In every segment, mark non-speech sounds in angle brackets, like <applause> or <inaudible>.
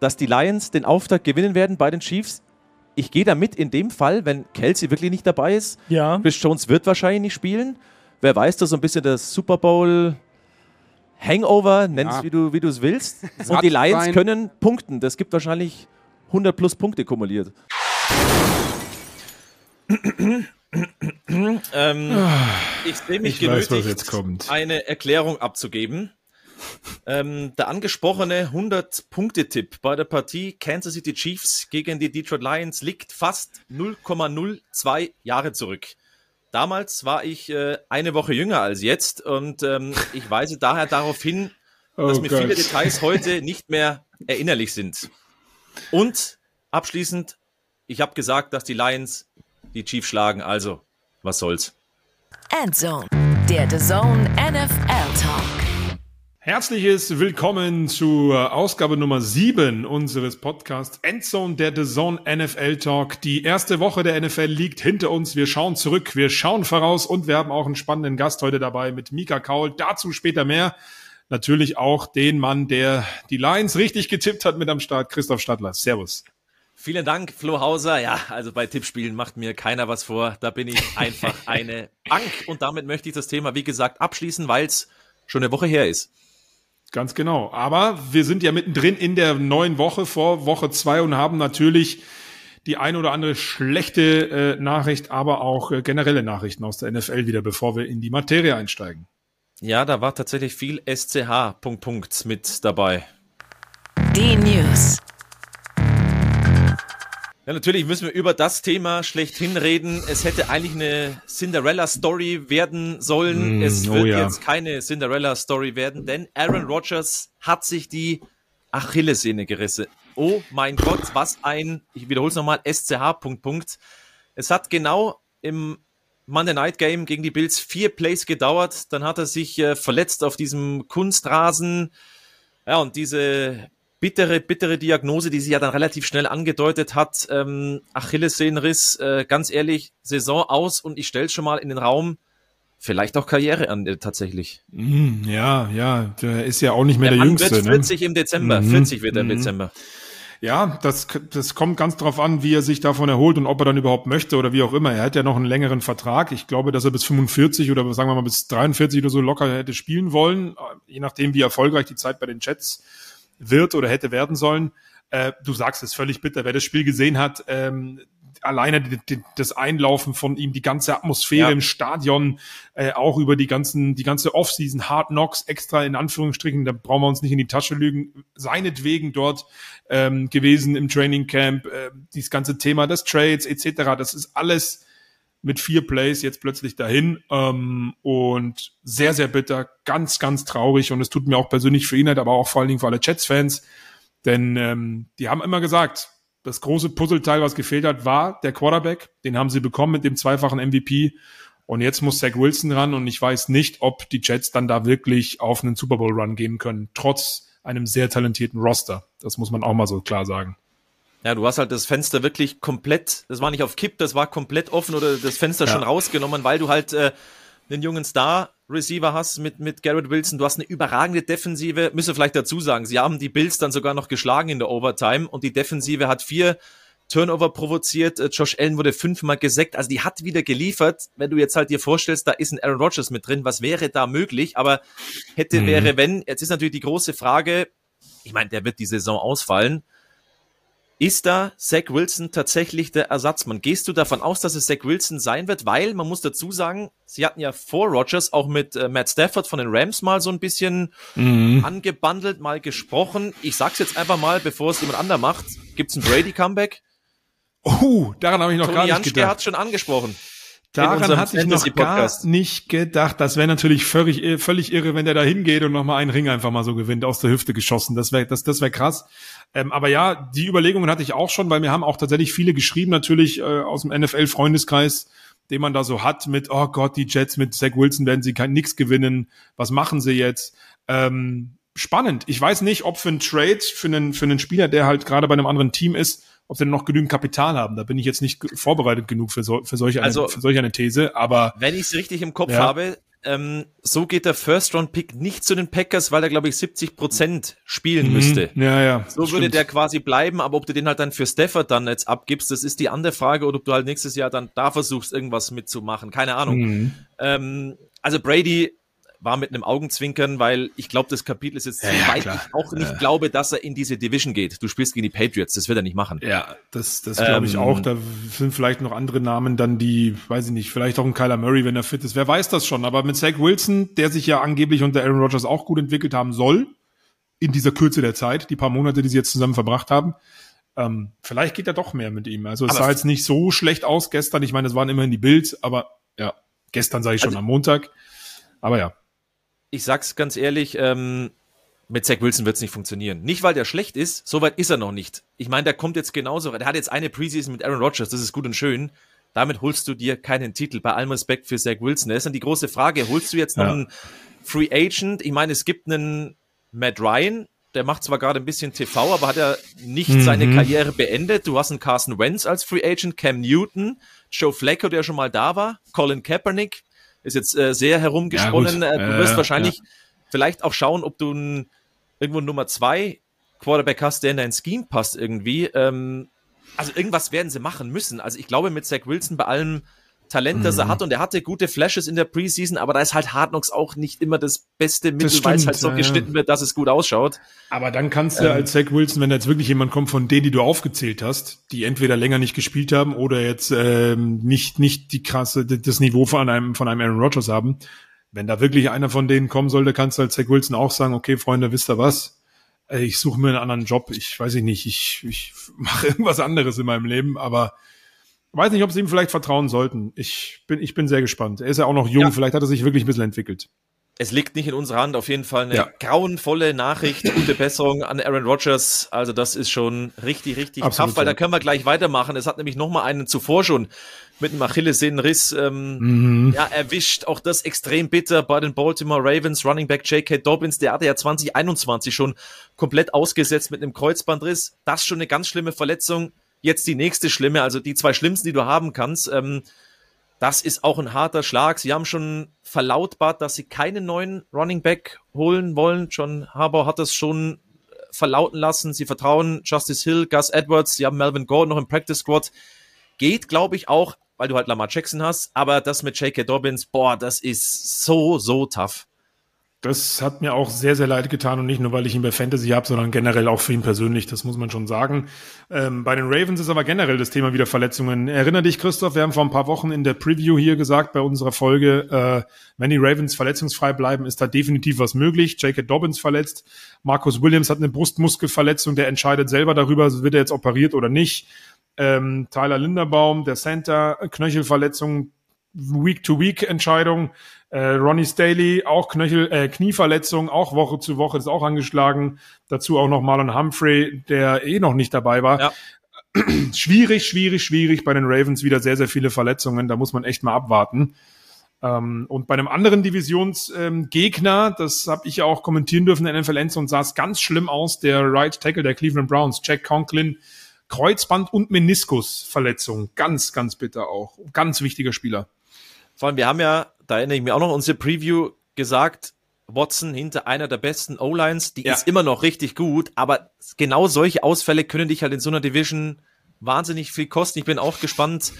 dass die Lions den Auftakt gewinnen werden bei den Chiefs. Ich gehe damit in dem Fall, wenn Kelsey wirklich nicht dabei ist. Ja. Chris Jones wird wahrscheinlich nicht spielen. Wer weiß, dass so ein bisschen das Super Bowl Hangover, nenn's Ja. wie du wie du es willst. Und die Lions können punkten. Das gibt wahrscheinlich 100 plus Punkte kumuliert. ähm, ich sehe mich Ich weiß, was genötigt, jetzt kommt. eine Erklärung abzugeben. Ähm, der angesprochene 100-Punkte-Tipp bei der Partie Kansas City Chiefs gegen die Detroit Lions liegt fast 0,02 Jahre zurück. Damals war ich äh, eine Woche jünger als jetzt und ähm, ich weise daher darauf hin, dass Oh mir Gott. viele Details heute nicht mehr erinnerlich sind. Und abschließend, ich habe gesagt, dass die Lions die Chiefs schlagen, also was soll's. Endzone, der The Zone NFL Talk. Herzliches Willkommen zur Ausgabe Nummer 7 unseres Podcasts Endzone, der The Zone NFL Talk. Die erste Woche der NFL liegt hinter uns. Wir schauen zurück, wir schauen voraus und wir haben auch einen spannenden Gast heute dabei mit Mika Kaul. Dazu später mehr. Natürlich auch den Mann, der die Lions richtig getippt hat mit am Start, Christoph Stadler. Servus. Vielen Dank, Flo Hauser. Ja, also bei Tippspielen macht mir keiner was vor. Da bin ich einfach <laughs> eine Bank. Und damit möchte ich das Thema, wie gesagt, abschließen, weil es schon eine Woche her ist. Ganz genau. Aber wir sind ja mittendrin in der neuen Woche vor Woche zwei und haben natürlich die ein oder andere schlechte äh, Nachricht, aber auch äh, generelle Nachrichten aus der NFL wieder, bevor wir in die Materie einsteigen. Ja, da war tatsächlich viel SCH Punkt, Punkt mit dabei. Die News. Ja, natürlich müssen wir über das Thema schlechthin reden. Es hätte eigentlich eine Cinderella-Story werden sollen. Mm, es oh wird ja. jetzt keine Cinderella-Story werden, denn Aaron Rodgers hat sich die Achillessehne gerissen. Oh mein Gott, was ein, ich wiederhole es nochmal, SCH Punkt, Punkt. Es hat genau im Monday Night Game gegen die Bills vier Plays gedauert. Dann hat er sich äh, verletzt auf diesem Kunstrasen. Ja, und diese bittere, bittere Diagnose, die sie ja dann relativ schnell angedeutet hat, ähm, Achillessehnenriss, äh, ganz ehrlich, Saison aus und ich stelle schon mal in den Raum, vielleicht auch Karriere an, äh, tatsächlich. Mm, ja, ja, der ist ja auch nicht mehr der, Mann Jüngste. wird Ne? 40 im Dezember, Mhm, 40 wird er im mhm. Dezember. Ja, das, das kommt ganz drauf an, wie er sich davon erholt und ob er dann überhaupt möchte oder wie auch immer. Er hat ja noch einen längeren Vertrag. Ich glaube, dass er bis 45 oder sagen wir mal bis 43 oder so locker hätte spielen wollen, je nachdem, wie erfolgreich die Zeit bei den Jets wird oder hätte werden sollen. Äh, du sagst es völlig bitter. Wer das Spiel gesehen hat, ähm, alleine die, die, das Einlaufen von ihm, die ganze Atmosphäre Ja. im Stadion, äh, auch über die ganzen, die ganze Offseason, Hard Knocks, extra in Anführungsstrichen, da brauchen wir uns nicht in die Tasche lügen, seinetwegen dort ähm, gewesen im Training Camp, äh, dieses ganze Thema des Trades etc. Das ist alles mit vier Plays jetzt plötzlich dahin. Ähm, und sehr, sehr bitter, ganz, ganz traurig. Und es tut mir auch persönlich für ihn leid, aber auch vor allen Dingen für alle Jets-Fans, denn ähm, die haben immer gesagt, das große Puzzleteil, was gefehlt hat, war der Quarterback, den haben sie bekommen mit dem zweifachen MVP und jetzt muss Zach Wilson ran. Und ich weiß nicht, ob die Jets dann da wirklich auf einen Super Bowl Run gehen können, trotz einem sehr talentierten Roster. Das muss man auch mal so klar sagen. Ja, du hast halt das Fenster wirklich komplett, das war nicht auf Kipp, das war komplett offen oder das Fenster Ja. schon rausgenommen, weil du halt äh, einen jungen Star-Receiver hast mit, mit Garrett Wilson. Du hast eine überragende Defensive. Müssen wir vielleicht dazu sagen, sie haben die Bills dann sogar noch geschlagen in der Overtime und die Defensive hat vier Turnover provoziert. Äh, Josh Allen wurde fünfmal gesackt. Also die hat wieder geliefert. Wenn du jetzt halt dir vorstellst, da ist ein Aaron Rodgers mit drin, was wäre da möglich? Aber hätte, Mhm. wäre, wenn. Jetzt ist natürlich die große Frage, ich meine, der wird die Saison ausfallen. Ist da Zach Wilson tatsächlich der Ersatzmann? Gehst du davon aus, dass es Zach Wilson sein wird? Weil, man muss dazu sagen, sie hatten ja vor Rogers auch mit äh, Matt Stafford von den Rams mal so ein bisschen angebandelt, mal gesprochen. Ich sag's jetzt einfach mal, bevor es jemand anderer macht. Gibt's ein Brady-Comeback? Oh, daran habe ich noch Toni gar nicht Janschke gedacht. hat's schon angesprochen. Daran hatte ich noch gar nicht gedacht. Das wäre natürlich völlig, äh, völlig irre, wenn der da hingeht und nochmal einen Ring einfach mal so gewinnt, aus der Hüfte geschossen. Das wäre das, das wär krass. Ähm, aber ja, die Überlegungen hatte ich auch schon, weil mir haben auch tatsächlich viele geschrieben, natürlich äh, aus dem NFL-Freundeskreis, den man da so hat, mit, oh Gott, die Jets mit Zach Wilson werden sie kein nix gewinnen. Was machen sie jetzt? Ähm, spannend. Ich weiß nicht, ob für einen Trade, für einen, für einen Spieler, der halt gerade bei einem anderen Team ist, ob sie noch genügend Kapital haben. Da bin ich jetzt nicht vorbereitet genug für, so, für, solche eine, Also- für solch eine These, aber Wenn ich es richtig im Kopf Ja. habe, ähm, so geht der First-Round-Pick nicht zu den Packers, weil er, glaube ich, 70 Prozent spielen müsste. Ja, ja. So würde stimmt. der quasi bleiben, aber ob du den halt dann für Stafford dann jetzt abgibst, das ist die andere Frage, oder ob du halt nächstes Jahr dann da versuchst, irgendwas mitzumachen. Keine Ahnung. Mhm. Ähm, also Brady war mit einem Augenzwinkern, weil ich glaube, das Kapitel ist jetzt so Ja, ja, weit, klar. ich auch nicht glaube, dass er in diese Division geht. Du spielst gegen die Patriots, das wird er nicht machen. Ja, das, das glaube ich Ähm, auch. Da sind vielleicht noch andere Namen dann, die, weiß ich nicht, vielleicht auch ein Kyler Murray, wenn er fit ist. Wer weiß das schon. Aber mit Zach Wilson, der sich ja angeblich unter Aaron Rodgers auch gut entwickelt haben soll, in dieser Kürze der Zeit, die paar Monate, die sie jetzt zusammen verbracht haben, ähm, vielleicht geht da doch mehr mit ihm. Also es Aber sah jetzt nicht so schlecht aus gestern. Ich meine, es waren immerhin die Bills, aber ja, gestern sage ich schon Also- am Montag. Aber ja. Ich sag's ganz ehrlich, ähm, mit Zach Wilson wird's nicht funktionieren. Nicht, weil der schlecht ist, soweit ist er noch nicht. Ich meine, der kommt jetzt genauso, der hat jetzt eine Preseason mit Aaron Rodgers, das ist gut und schön. Damit holst du dir keinen Titel, bei allem Respekt für Zach Wilson. Das ist dann die große Frage, holst du jetzt noch Ja. einen Free Agent? Ich meine, es gibt einen Matt Ryan, der macht zwar gerade ein bisschen TV, aber hat er nicht Mhm. seine Karriere beendet. Du hast einen Carson Wentz als Free Agent, Cam Newton, Joe Flacco, der schon mal da war, Colin Kaepernick, ist jetzt äh, sehr herumgesponnen. Ja, äh, du wirst wahrscheinlich vielleicht auch schauen, ob du ein, irgendwo Nummer zwei Quarterback hast, der in dein Scheme passt irgendwie. Ähm, also irgendwas werden sie machen müssen. Also ich glaube mit Zach Wilson bei allem Talent, das Mhm. er hat und er hatte gute Flashes in der Preseason, aber da ist halt Hard Knocks auch nicht immer das beste Mittel, weil es halt so ja, geschnitten wird, dass es gut ausschaut. Aber dann kannst du als Zach Wilson, wenn da jetzt wirklich jemand kommt von denen, die du aufgezählt hast, die entweder länger nicht gespielt haben oder jetzt ähm, nicht nicht die krasse das Niveau von einem von einem Aaron Rodgers haben, wenn da wirklich einer von denen kommen sollte, kannst du als Zach Wilson auch sagen, okay Freunde, wisst ihr was? Äh, Ich suche mir einen anderen Job. Ich weiß ich nicht, ich ich mache <laughs> irgendwas anderes in meinem Leben, aber weiß nicht, ob sie ihm vielleicht vertrauen sollten. Ich bin ich bin sehr gespannt. Er ist ja auch noch jung, Ja. vielleicht hat er sich wirklich ein bisschen entwickelt. Es liegt nicht in unserer Hand, auf jeden Fall eine Ja. grauenvolle Nachricht, gute Besserung an Aaron Rodgers. Also das ist schon richtig, richtig Absolut, tough, weil ja. da können wir gleich weitermachen. Es hat nämlich noch mal einen zuvor schon mit einem Achillessehnenriss ähm, Mhm. ja, erwischt. Auch das extrem bitter bei den Baltimore Ravens. Running Back J.K. Dobbins, der hatte ja 2021 schon komplett ausgesetzt mit einem Kreuzbandriss. Das schon eine ganz schlimme Verletzung. Jetzt die nächste schlimme, also die zwei schlimmsten, die du haben kannst. Ähm, das ist auch ein harter Schlag. Sie haben schon verlautbart, dass sie keinen neuen Running Back holen wollen. John Harbour hat das schon äh, verlauten lassen. Sie vertrauen Justice Hill, Gus Edwards. Sie haben Melvin Gordon noch im Practice Squad. Geht, glaube ich, auch, weil du halt Lamar Jackson hast. Aber das mit J.K. Dobbins, boah, das ist so, so tough. Das hat mir auch sehr, sehr leid getan und nicht nur, weil ich ihn bei Fantasy habe, sondern generell auch für ihn persönlich, das muss man schon sagen. Ähm, bei den Ravens ist aber generell das Thema wieder Verletzungen. Erinner dich, Christoph, wir haben vor ein paar Wochen in der Preview hier gesagt, bei unserer Folge, äh, wenn die Ravens verletzungsfrei bleiben, ist da definitiv was möglich. J.K. Dobbins verletzt, Marcus Williams hat eine Brustmuskelverletzung, der entscheidet selber darüber, wird er jetzt operiert oder nicht. Ähm, Tyler Linderbaum, der Center, Knöchelverletzung, Week-to-Week-Entscheidung. Äh, Ronnie Staley, auch Knöchel, äh, Knieverletzung, auch Woche zu Woche, ist auch angeschlagen. Dazu auch noch Marlon Humphrey, der eh noch nicht dabei war. Ja. <clears throat> Schwierig, schwierig, schwierig. Bei den Ravens wieder sehr, sehr viele Verletzungen. Da muss man echt mal abwarten. Ähm, und bei einem anderen Divisionsgegner, ähm, das habe ich ja auch kommentieren dürfen in der NFL und sah es ganz schlimm aus, der Right Tackle der Cleveland Browns, Jack Conklin, Kreuzband- und Meniskusverletzung. Ganz, ganz bitter auch. Ganz wichtiger Spieler. Vor allem, wir haben ja, da erinnere ich mich auch noch, unsere Preview gesagt, Watson hinter einer der besten O-Lines, die Ja. ist immer noch richtig gut, aber genau solche Ausfälle können dich halt in so einer Division wahnsinnig viel kosten. Ich bin auch gespannt,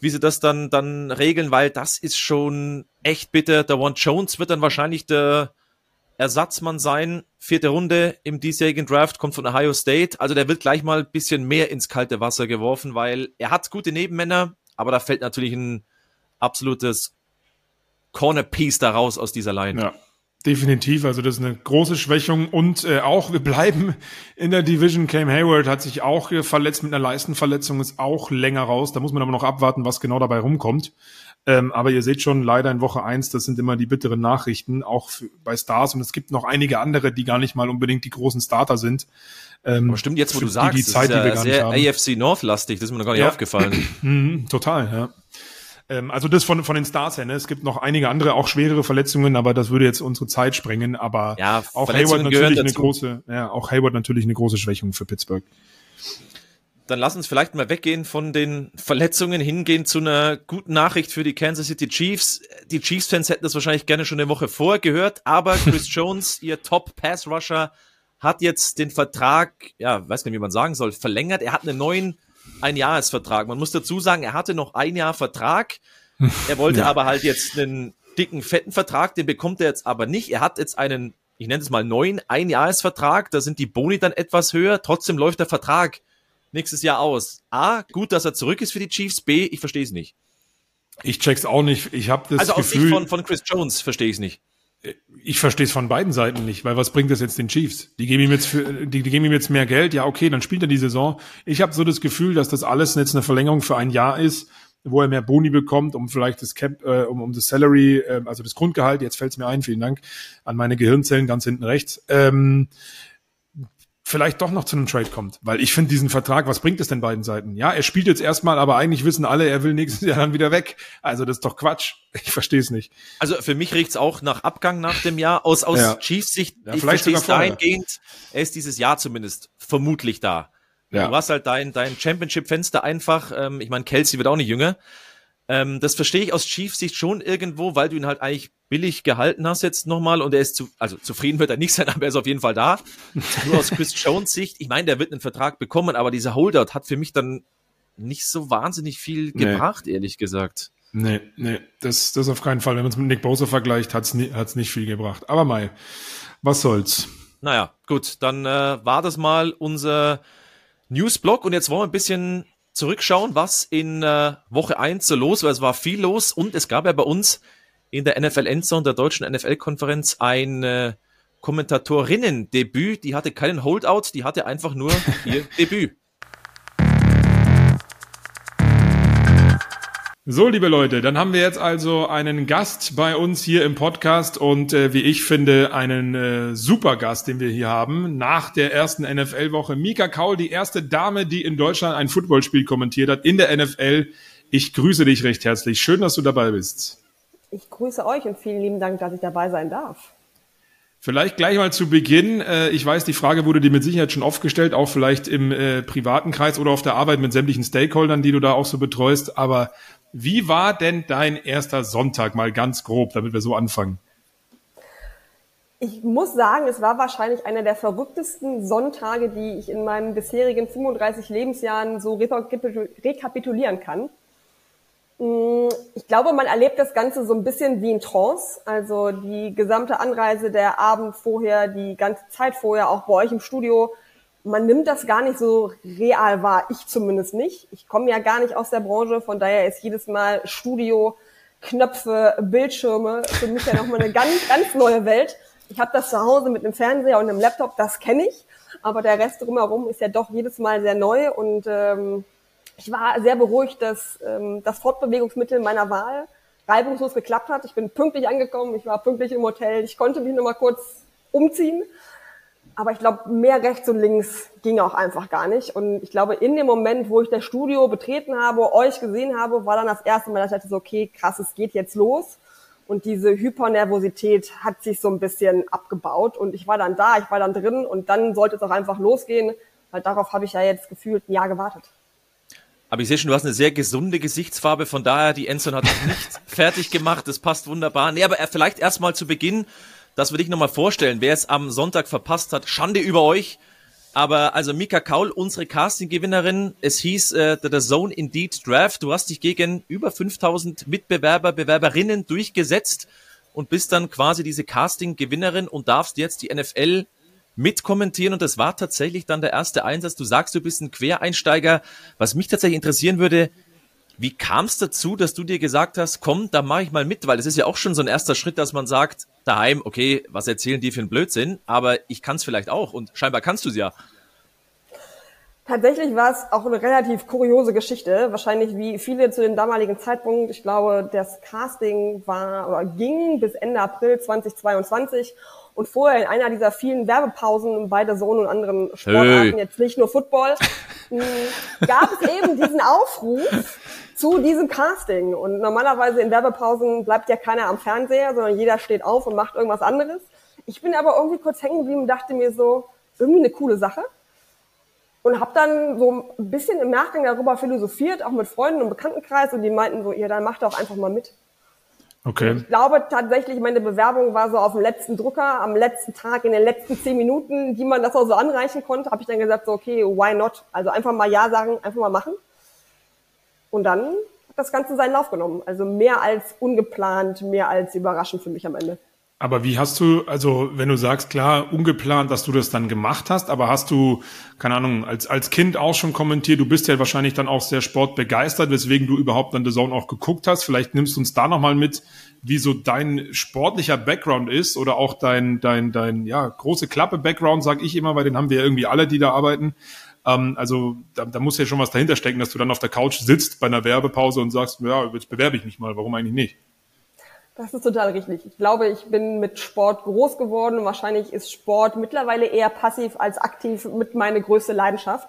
wie sie das dann, dann regeln, weil das ist schon echt bitter. Der One Jones wird dann wahrscheinlich der Ersatzmann sein. Vierte Runde im diesjährigen Draft, kommt von Ohio State. Also der wird gleich mal ein bisschen mehr ins kalte Wasser geworfen, weil er hat gute Nebenmänner, aber da fällt natürlich ein absolutes Corner-Piece da raus aus dieser Line. Ja, definitiv. Also das ist eine große Schwächung. Und äh, auch, wir bleiben in der Division. Cam Hayward hat sich auch hier verletzt mit einer Leistenverletzung, ist auch länger raus. Da muss man aber noch abwarten, was genau dabei rumkommt. Ähm, aber ihr seht schon, leider in Woche eins, das sind immer die bitteren Nachrichten, auch für, bei Stars. Und es gibt noch einige andere, die gar nicht mal unbedingt die großen Starter sind. Ähm, Aber stimmt, jetzt wo du sagst, die, die Zeit, das ist die wir ja gar nicht sehr. AFC North-lastig, das ist mir noch gar nicht Ja. aufgefallen. <clears throat> Mhm, total, ja. Ähm, also das von, von den Stars her, ne? Es gibt noch einige andere, auch schwerere Verletzungen, aber das würde jetzt unsere Zeit sprengen. Aber Ja, auch Hayward natürlich eine dazu. große, ja, auch Hayward natürlich eine große Schwächung für Pittsburgh. dann lass uns vielleicht mal weggehen von den Verletzungen, hingehen zu einer guten Nachricht für die Kansas City Chiefs. Die Chiefs-Fans hätten das wahrscheinlich gerne schon eine Woche vorher gehört, aber <laughs> Chris Jones, ihr Top-Pass-Rusher, hat jetzt den Vertrag, ja, weiß nicht, wie man sagen soll, verlängert. Er hat einen neuen Einjahresvertrag. Man muss dazu sagen, er hatte noch ein Jahr Vertrag. <laughs> Er wollte ja. aber halt jetzt einen dicken, fetten Vertrag, den bekommt er jetzt aber nicht. Er hat jetzt einen, ich nenne es mal neuen Einjahresvertrag. Da sind die Boni dann etwas höher. Trotzdem läuft der Vertrag nächstes Jahr aus? A, gut, dass er zurück ist für die Chiefs. B, ich verstehe es nicht. Ich check's auch nicht. Ich habe das also Gefühl. Also von, von Chris Jones verstehe ich es nicht. Ich verstehe es von beiden Seiten nicht, weil was bringt das jetzt den Chiefs? Die geben ihm jetzt für, die, die geben ihm jetzt mehr Geld. Ja, okay, dann spielt er die Saison. Ich habe so das Gefühl, dass das alles jetzt eine Verlängerung für ein Jahr ist, wo er mehr Boni bekommt, um vielleicht das Cap, äh, um, um das Salary, äh, also das Grundgehalt. Jetzt fällt's mir ein. Vielen Dank an meine Gehirnzellen ganz hinten rechts. Ähm, vielleicht doch noch zu einem Trade kommt. Weil ich finde diesen Vertrag, was bringt es denn beiden Seiten? Ja, er spielt jetzt erstmal, aber eigentlich wissen alle, er will nächstes Jahr dann wieder weg. Also das ist doch Quatsch. Ich verstehe es nicht. Also für mich riecht's auch nach Abgang nach dem Jahr. Aus, aus ja. Chiefs Sicht, ja, ich vielleicht sogar dahingehend, er ist dieses Jahr zumindest vermutlich da. Ja. Du hast halt dein, dein Championship-Fenster einfach, ähm, ich meine, Kelsey wird auch nicht jünger. Ähm, das verstehe ich aus Chiefs Sicht schon irgendwo, weil du ihn halt eigentlich billig gehalten hast jetzt nochmal und er ist zu, also zufrieden wird er nicht sein, <laughs> aber er ist auf jeden Fall da. Nur aus Chris <laughs> Jones Sicht, ich meine, der wird einen Vertrag bekommen, aber dieser Holdout hat für mich dann nicht so wahnsinnig viel gebracht, nee. ehrlich gesagt. Nee, nee, das, das auf keinen Fall. Wenn man es mit Nick Bosa vergleicht, hat's ni hat's nicht viel gebracht. Aber Mai, was soll's. Naja, gut, dann äh, war das mal unser Newsblog und jetzt wollen wir ein bisschen zurückschauen, was in äh, Woche 1 so los war. Es war viel los und es gab ja bei uns in der NFL Endzone der deutschen NFL-Konferenz ein äh, Kommentatorinnen-Debüt. Die hatte keinen Holdout, die hatte einfach nur ihr <laughs> Debüt. So, liebe Leute, dann haben wir jetzt also einen Gast bei uns hier im Podcast und äh, wie ich finde, einen äh, super Gast, den wir hier haben. Nach der ersten NFL-Woche. Mika Kaul, die erste Dame, die in Deutschland ein Footballspiel kommentiert hat in der NFL. Ich grüße dich recht herzlich. Schön, dass du dabei bist. Ich grüße euch und vielen lieben Dank, dass ich dabei sein darf. Vielleicht gleich mal zu Beginn. Äh, ich weiß, die Frage wurde dir mit Sicherheit schon oft gestellt, auch vielleicht im äh, privaten Kreis oder auf der Arbeit mit sämtlichen Stakeholdern, die du da auch so betreust. Aber wie war denn dein erster Sonntag mal ganz grob, damit wir so anfangen? Ich muss sagen, es war wahrscheinlich einer der verrücktesten Sonntage, die ich in meinen bisherigen 35 Lebensjahren so rekapitulieren kann. Mm, ich glaube, man erlebt das Ganze so ein bisschen wie in Trance. Also die gesamte Anreise, der Abend vorher, die ganze Zeit vorher, auch bei euch im Studio, man nimmt das gar nicht so real wahr, ich zumindest nicht. Ich komme ja gar nicht aus der Branche, von daher ist jedes Mal Studio, Knöpfe, Bildschirme für mich ja nochmal eine <laughs> ganz, ganz neue Welt. Ich habe das zu Hause mit einem Fernseher und einem Laptop, das kenne ich, aber der Rest drumherum ist ja doch jedes Mal sehr neu. Und ähm, ich war sehr beruhigt, dass ähm, das Fortbewegungsmittel meiner Wahl reibungslos geklappt hat. Ich bin pünktlich angekommen, ich war pünktlich im Hotel, ich konnte mich nochmal kurz umziehen aber ich glaube, mehr rechts und links ging auch einfach gar nicht. Und ich glaube, in dem Moment, wo ich das Studio betreten habe, euch gesehen habe, war dann das erste Mal, dass ich dachte so, okay, krass, es geht jetzt los. Und diese Hypernervosität hat sich so ein bisschen abgebaut. Und ich war dann da, ich war dann drin und dann sollte es auch einfach losgehen, weil darauf habe ich ja jetzt gefühlt ein Jahr gewartet. Aber ich sehe schon, du hast eine sehr gesunde Gesichtsfarbe, von daher, die Enson hat noch nicht <laughs> fertig gemacht, das passt wunderbar. Nee, aber vielleicht erstmal zu Beginn, das würde ich nochmal vorstellen. Wer es am Sonntag verpasst hat, Schande über euch. Aber also Mika Kaul, unsere Casting-Gewinnerin, es hieß äh, The Zone Indeed Draft. Du hast dich gegen über 5000 Mitbewerber, Bewerberinnen durchgesetzt und bist dann quasi diese Casting-Gewinnerin und darfst jetzt die NFL mitkommentieren. Und das war tatsächlich dann der erste Einsatz. Du sagst, du bist ein Quereinsteiger. Was mich tatsächlich interessieren würde, wie kam es dazu, dass du dir gesagt hast, komm, da mache ich mal mit, weil das ist ja auch schon so ein erster Schritt, dass man sagt, daheim, okay, was erzählen die für einen Blödsinn, aber ich kann es vielleicht auch und scheinbar kannst du es ja. Tatsächlich war es auch eine relativ kuriose Geschichte, wahrscheinlich wie viele zu dem damaligen Zeitpunkt. Ich glaube, das Casting war oder ging bis Ende April 2022 und vorher in einer dieser vielen Werbepausen bei der Zone und anderen Sportarten, hey. jetzt nicht nur Football, <laughs> gab es eben diesen Aufruf, zu diesem Casting. Und normalerweise in Werbepausen bleibt ja keiner am Fernseher, sondern jeder steht auf und macht irgendwas anderes. Ich bin aber irgendwie kurz hängen geblieben und dachte mir so, irgendwie eine coole Sache. und habe dann so ein bisschen im Nachgang darüber philosophiert, auch mit Freunden und Bekanntenkreis und die meinten so, ja, dann mach doch einfach mal mit. Okay. Ich glaube tatsächlich, meine Bewerbung war so auf dem letzten Drucker, am letzten Tag, in den letzten zehn Minuten, die man das auch so anreichen konnte, habe ich dann gesagt, so, okay, why not? Also einfach mal Ja sagen, einfach mal machen. Und dann hat das Ganze seinen Lauf genommen. Also mehr als ungeplant, mehr als überraschend für mich am Ende. Aber wie hast du, also wenn du sagst, klar, ungeplant, dass du das dann gemacht hast, aber hast du, keine Ahnung, als, als Kind auch schon kommentiert, du bist ja wahrscheinlich dann auch sehr sportbegeistert, weswegen du überhaupt dann The Zone auch geguckt hast. Vielleicht nimmst du uns da nochmal mit, wie so dein sportlicher Background ist oder auch dein, dein, dein, ja, große Klappe-Background, sag ich immer, weil den haben wir ja irgendwie alle, die da arbeiten. Ähm, also da, da muss ja schon was dahinter stecken, dass du dann auf der Couch sitzt bei einer Werbepause und sagst, ja, jetzt bewerbe ich mich mal, warum eigentlich nicht? Das ist total richtig. Ich glaube, ich bin mit Sport groß geworden. Wahrscheinlich ist Sport mittlerweile eher passiv als aktiv mit meine größte Leidenschaft.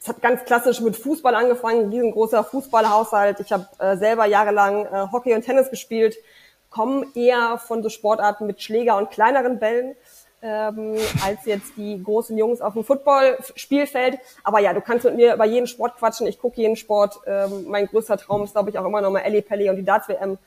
Es hat ganz klassisch mit Fußball angefangen, riesengroßer Fußballhaushalt. Ich habe äh, selber jahrelang äh, Hockey und Tennis gespielt, komme eher von so Sportarten mit Schläger und kleineren Bällen ähm, als jetzt die großen Jungs auf dem Football-Spielfeld. Aber ja, du kannst mit mir über jeden Sport quatschen. Ich gucke jeden Sport. Ähm, mein größter Traum ist, glaube ich, auch immer noch mal Ellie Pelli und die Darts-WM.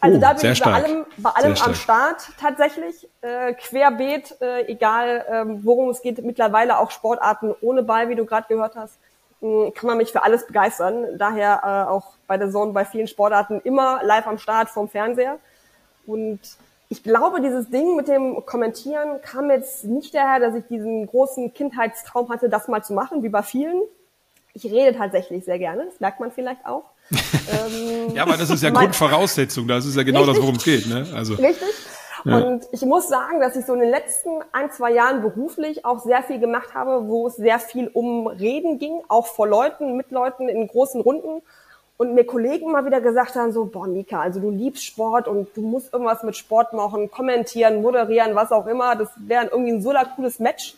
Also Oh, da bin ich bei allem, bei allem Sehr am Start tatsächlich. Äh, querbeet, äh, egal ähm, worum es geht, mittlerweile auch Sportarten ohne Ball, wie du gerade gehört hast, mh, kann man mich für alles begeistern. Daher äh, auch bei der Zone bei vielen Sportarten immer live am Start vom Fernseher. Und ich glaube, dieses Ding mit dem Kommentieren kam jetzt nicht daher, dass ich diesen großen Kindheitstraum hatte, das mal zu machen, wie bei vielen. Ich rede tatsächlich sehr gerne, das merkt man vielleicht auch. <laughs> ähm, Ja, aber das ist ja <laughs> Grundvoraussetzung, das ist ja genau das, worum es geht, ne? Also. Richtig. Und ich muss sagen, dass ich so in den letzten ein, zwei Jahren beruflich auch sehr viel gemacht habe, wo es sehr viel um Reden ging, auch vor Leuten, mit Leuten in großen Runden. Und mir Kollegen mal wieder gesagt haben, so, boah, Mika, also du liebst Sport und du musst irgendwas mit Sport machen, kommentieren, moderieren, was auch immer. Das wäre irgendwie ein so cooles Match.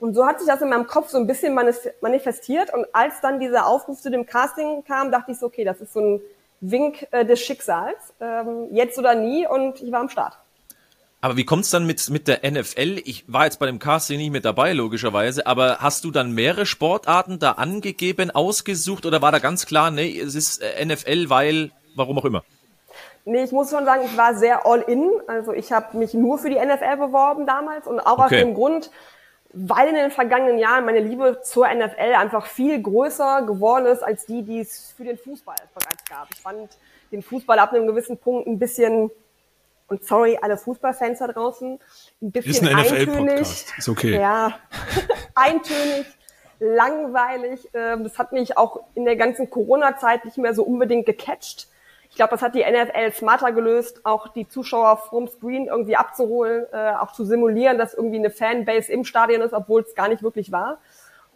Und so hat sich das in meinem Kopf so ein bisschen manif- manifestiert. Und als dann dieser Aufruf zu dem Casting kam, dachte ich so, okay, das ist so ein Wink äh, des Schicksals. Ähm, jetzt oder nie. Und ich war am Start. Aber wie kommt's dann mit, mit der NFL? Ich war jetzt bei dem Casting nicht mit dabei, logischerweise, aber hast du dann mehrere Sportarten da angegeben, ausgesucht oder war da ganz klar, nee, es ist äh, NFL, weil, warum auch immer? Nee, ich muss schon sagen, ich war sehr all in. Also ich habe mich nur für die NFL beworben damals und auch aus Okay. dem Grund, weil in den vergangenen Jahren meine Liebe zur NFL einfach viel größer geworden ist als die, die es für den Fußball bereits gab. Ich fand den Fußball ab einem gewissen Punkt ein bisschen, und sorry, alle Fußballfans da draußen, ein bisschen Ist ein eintönig. Ist okay. Ja, <laughs> eintönig, langweilig. Ähm, Das hat mich auch in der ganzen Corona-Zeit nicht mehr so unbedingt gecatcht. Ich glaube, das hat die NFL smarter gelöst, auch die Zuschauer vom Screen irgendwie abzuholen, äh, auch zu simulieren, dass irgendwie eine Fanbase im Stadion ist, obwohl es gar nicht wirklich war.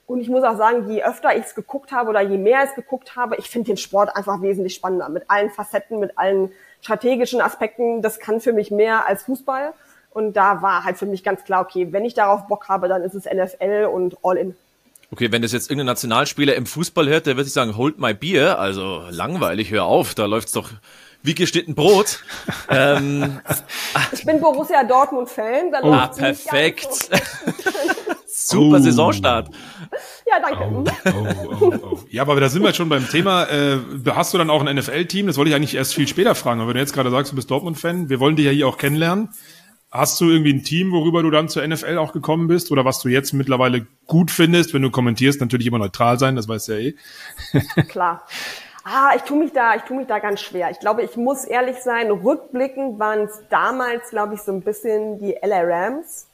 Und ich muss auch sagen, je öfter ich es geguckt habe oder je mehr ich es geguckt habe, ich finde den Sport einfach wesentlich spannender. Mit allen Facetten, mit allen strategischen Aspekten. Das kann für mich mehr als Fußball. Und da war halt für mich ganz klar, okay, wenn ich darauf Bock habe, dann ist es NFL und all in. Okay, wenn das jetzt irgendein Nationalspieler im Fußball hört, der wird sich sagen, hold my beer, also langweilig, hör auf, da läuft's doch wie geschnitten Brot. <laughs> ähm, Ich bin Borussia Dortmund-Fan. dann ah, perfekt. <laughs> Super Oh. Saisonstart. So. Ja, danke. Oh, oh, oh. Ja, aber da sind wir jetzt schon beim Thema. Äh, hast du dann auch ein NFL-Team? Das wollte ich eigentlich erst viel später fragen. Aber wenn du jetzt gerade sagst, du bist Dortmund-Fan, wir wollen dich ja hier auch kennenlernen. Hast du irgendwie ein Team, worüber du dann zur NFL auch gekommen bist? Oder was du jetzt mittlerweile gut findest, wenn du kommentierst, natürlich immer neutral sein, das weißt du ja eh. Klar. <laughs> Ah, ich tue mich da, ich tue mich da ganz schwer. Ich glaube, ich muss ehrlich sein, rückblickend waren es damals, glaube ich, so ein bisschen die LA Rams,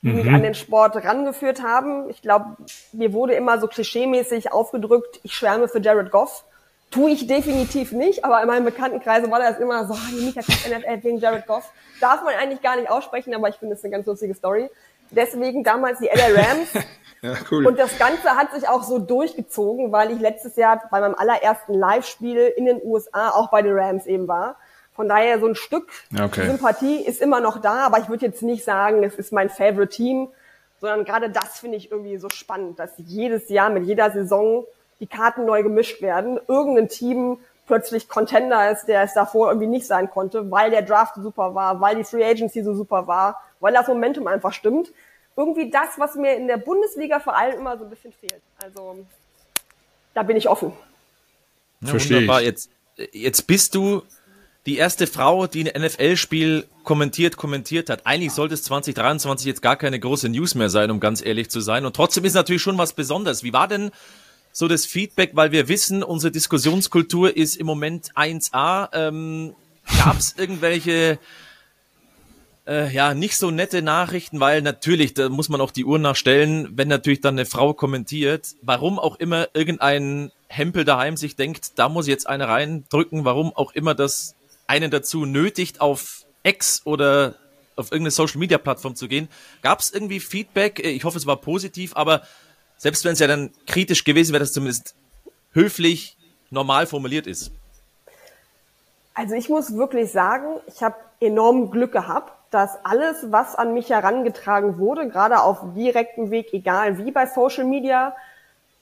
die mich an den Sport rangeführt haben. Ich glaube, mir wurde immer so klischeemäßig aufgedrückt, ich schwärme für Jared Goff. Tue ich definitiv nicht, aber in meinem Bekanntenkreis war das immer so, oh, die Mika guckt NFL wegen Jared Goff. Darf man eigentlich gar nicht aussprechen, aber ich finde es eine ganz lustige Story. Deswegen damals die LA Rams. <laughs> Ja, cool. Und das Ganze hat sich auch so durchgezogen, weil ich letztes Jahr bei meinem allerersten Live-Spiel in den USA auch bei den Rams eben war. Von daher so ein Stück okay. Sympathie ist immer noch da, aber ich würde jetzt nicht sagen, es ist mein Favorite Team, sondern gerade das finde ich irgendwie so spannend, dass jedes Jahr mit jeder Saison die Karten neu gemischt werden, irgendein Team plötzlich Contender ist, der es davor irgendwie nicht sein konnte, weil der Draft super war, weil die Free Agency so super war, weil das Momentum einfach stimmt. Irgendwie das, was mir in der Bundesliga vor allem immer so ein bisschen fehlt. Also da bin ich offen. Ja, Verstehe wunderbar. ich. Jetzt, jetzt bist du die erste Frau, die ein NFL-Spiel kommentiert, kommentiert hat. Eigentlich sollte es 2023 jetzt gar keine große News mehr sein, um ganz ehrlich zu sein. Und trotzdem ist natürlich schon was Besonderes. Wie war denn so das Feedback? Weil wir wissen, unsere Diskussionskultur ist im Moment 1A. Ähm, Gab es irgendwelche äh, ja, nicht so nette Nachrichten, weil natürlich, da muss man auch die Uhr nachstellen, wenn natürlich dann eine Frau kommentiert, warum auch immer irgendein Hempel daheim sich denkt, da muss jetzt eine reindrücken, warum auch immer das einen dazu nötigt, auf X oder auf irgendeine Social Media Plattform zu gehen. Gab es irgendwie Feedback? Äh, Ich hoffe, es war positiv, aber selbst wenn es ja dann kritisch gewesen wäre, dass es zumindest höflich, normal formuliert ist. Also ich muss wirklich sagen, ich habe enorm Glück gehabt, dass alles, was an mich herangetragen wurde, gerade auf direktem Weg, egal wie bei Social Media,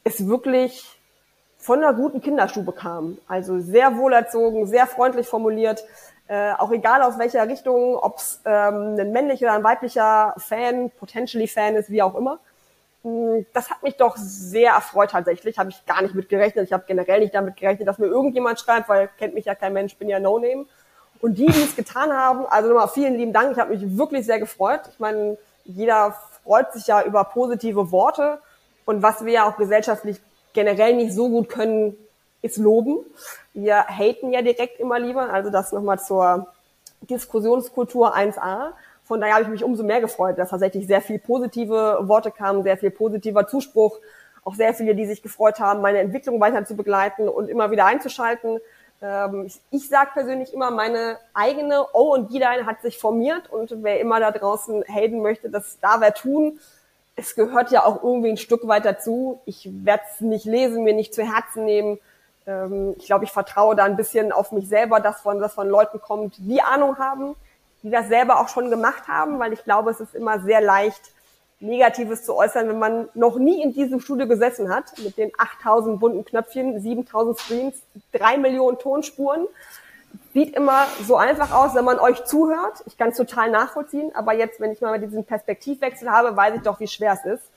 es wirklich von einer guten Kinderstube kam. Also sehr wohlerzogen, sehr freundlich formuliert, äh, auch egal aus welcher Richtung, ob es ähm, ein männlicher oder ein weiblicher Fan, potentially Fan ist, wie auch immer. Mm, Das hat mich doch sehr erfreut tatsächlich. Habe ich gar nicht mit gerechnet. Ich habe generell nicht damit gerechnet, dass mir irgendjemand schreibt, weil kennt mich ja kein Mensch, bin ja No-Name. Und die, die es getan haben, also nochmal vielen lieben Dank. Ich habe mich wirklich sehr gefreut. Ich meine, jeder freut sich ja über positive Worte. Und was wir ja auch gesellschaftlich generell nicht so gut können, ist loben. Wir haten ja direkt immer lieber. Also das nochmal zur Diskussionskultur 1a. Von daher habe ich mich umso mehr gefreut, dass tatsächlich sehr viel positive Worte kamen, sehr viel positiver Zuspruch, auch sehr viele, die sich gefreut haben, meine Entwicklung weiter zu begleiten und immer wieder einzuschalten. Ähm, ich ich sage persönlich immer, meine eigene O und D-Line hat sich formiert und wer immer da draußen haten möchte, das darf er tun. Es gehört ja auch irgendwie ein Stück weit dazu. Ich werde es nicht lesen, mir nicht zu Herzen nehmen. Ähm, ich glaube, ich vertraue da ein bisschen auf mich selber, dass von, dass von Leuten kommt, die Ahnung haben, die das selber auch schon gemacht haben, weil ich glaube, es ist immer sehr leicht, Negatives zu äußern, wenn man noch nie in diesem Studio gesessen hat, mit den 8000 bunten Knöpfchen, 7000 Screens, drei Millionen Tonspuren. Sieht immer so einfach aus, wenn man euch zuhört. Ich kann es total nachvollziehen, aber jetzt, wenn ich mal diesen Perspektivwechsel habe, weiß ich doch, wie schwer es ist.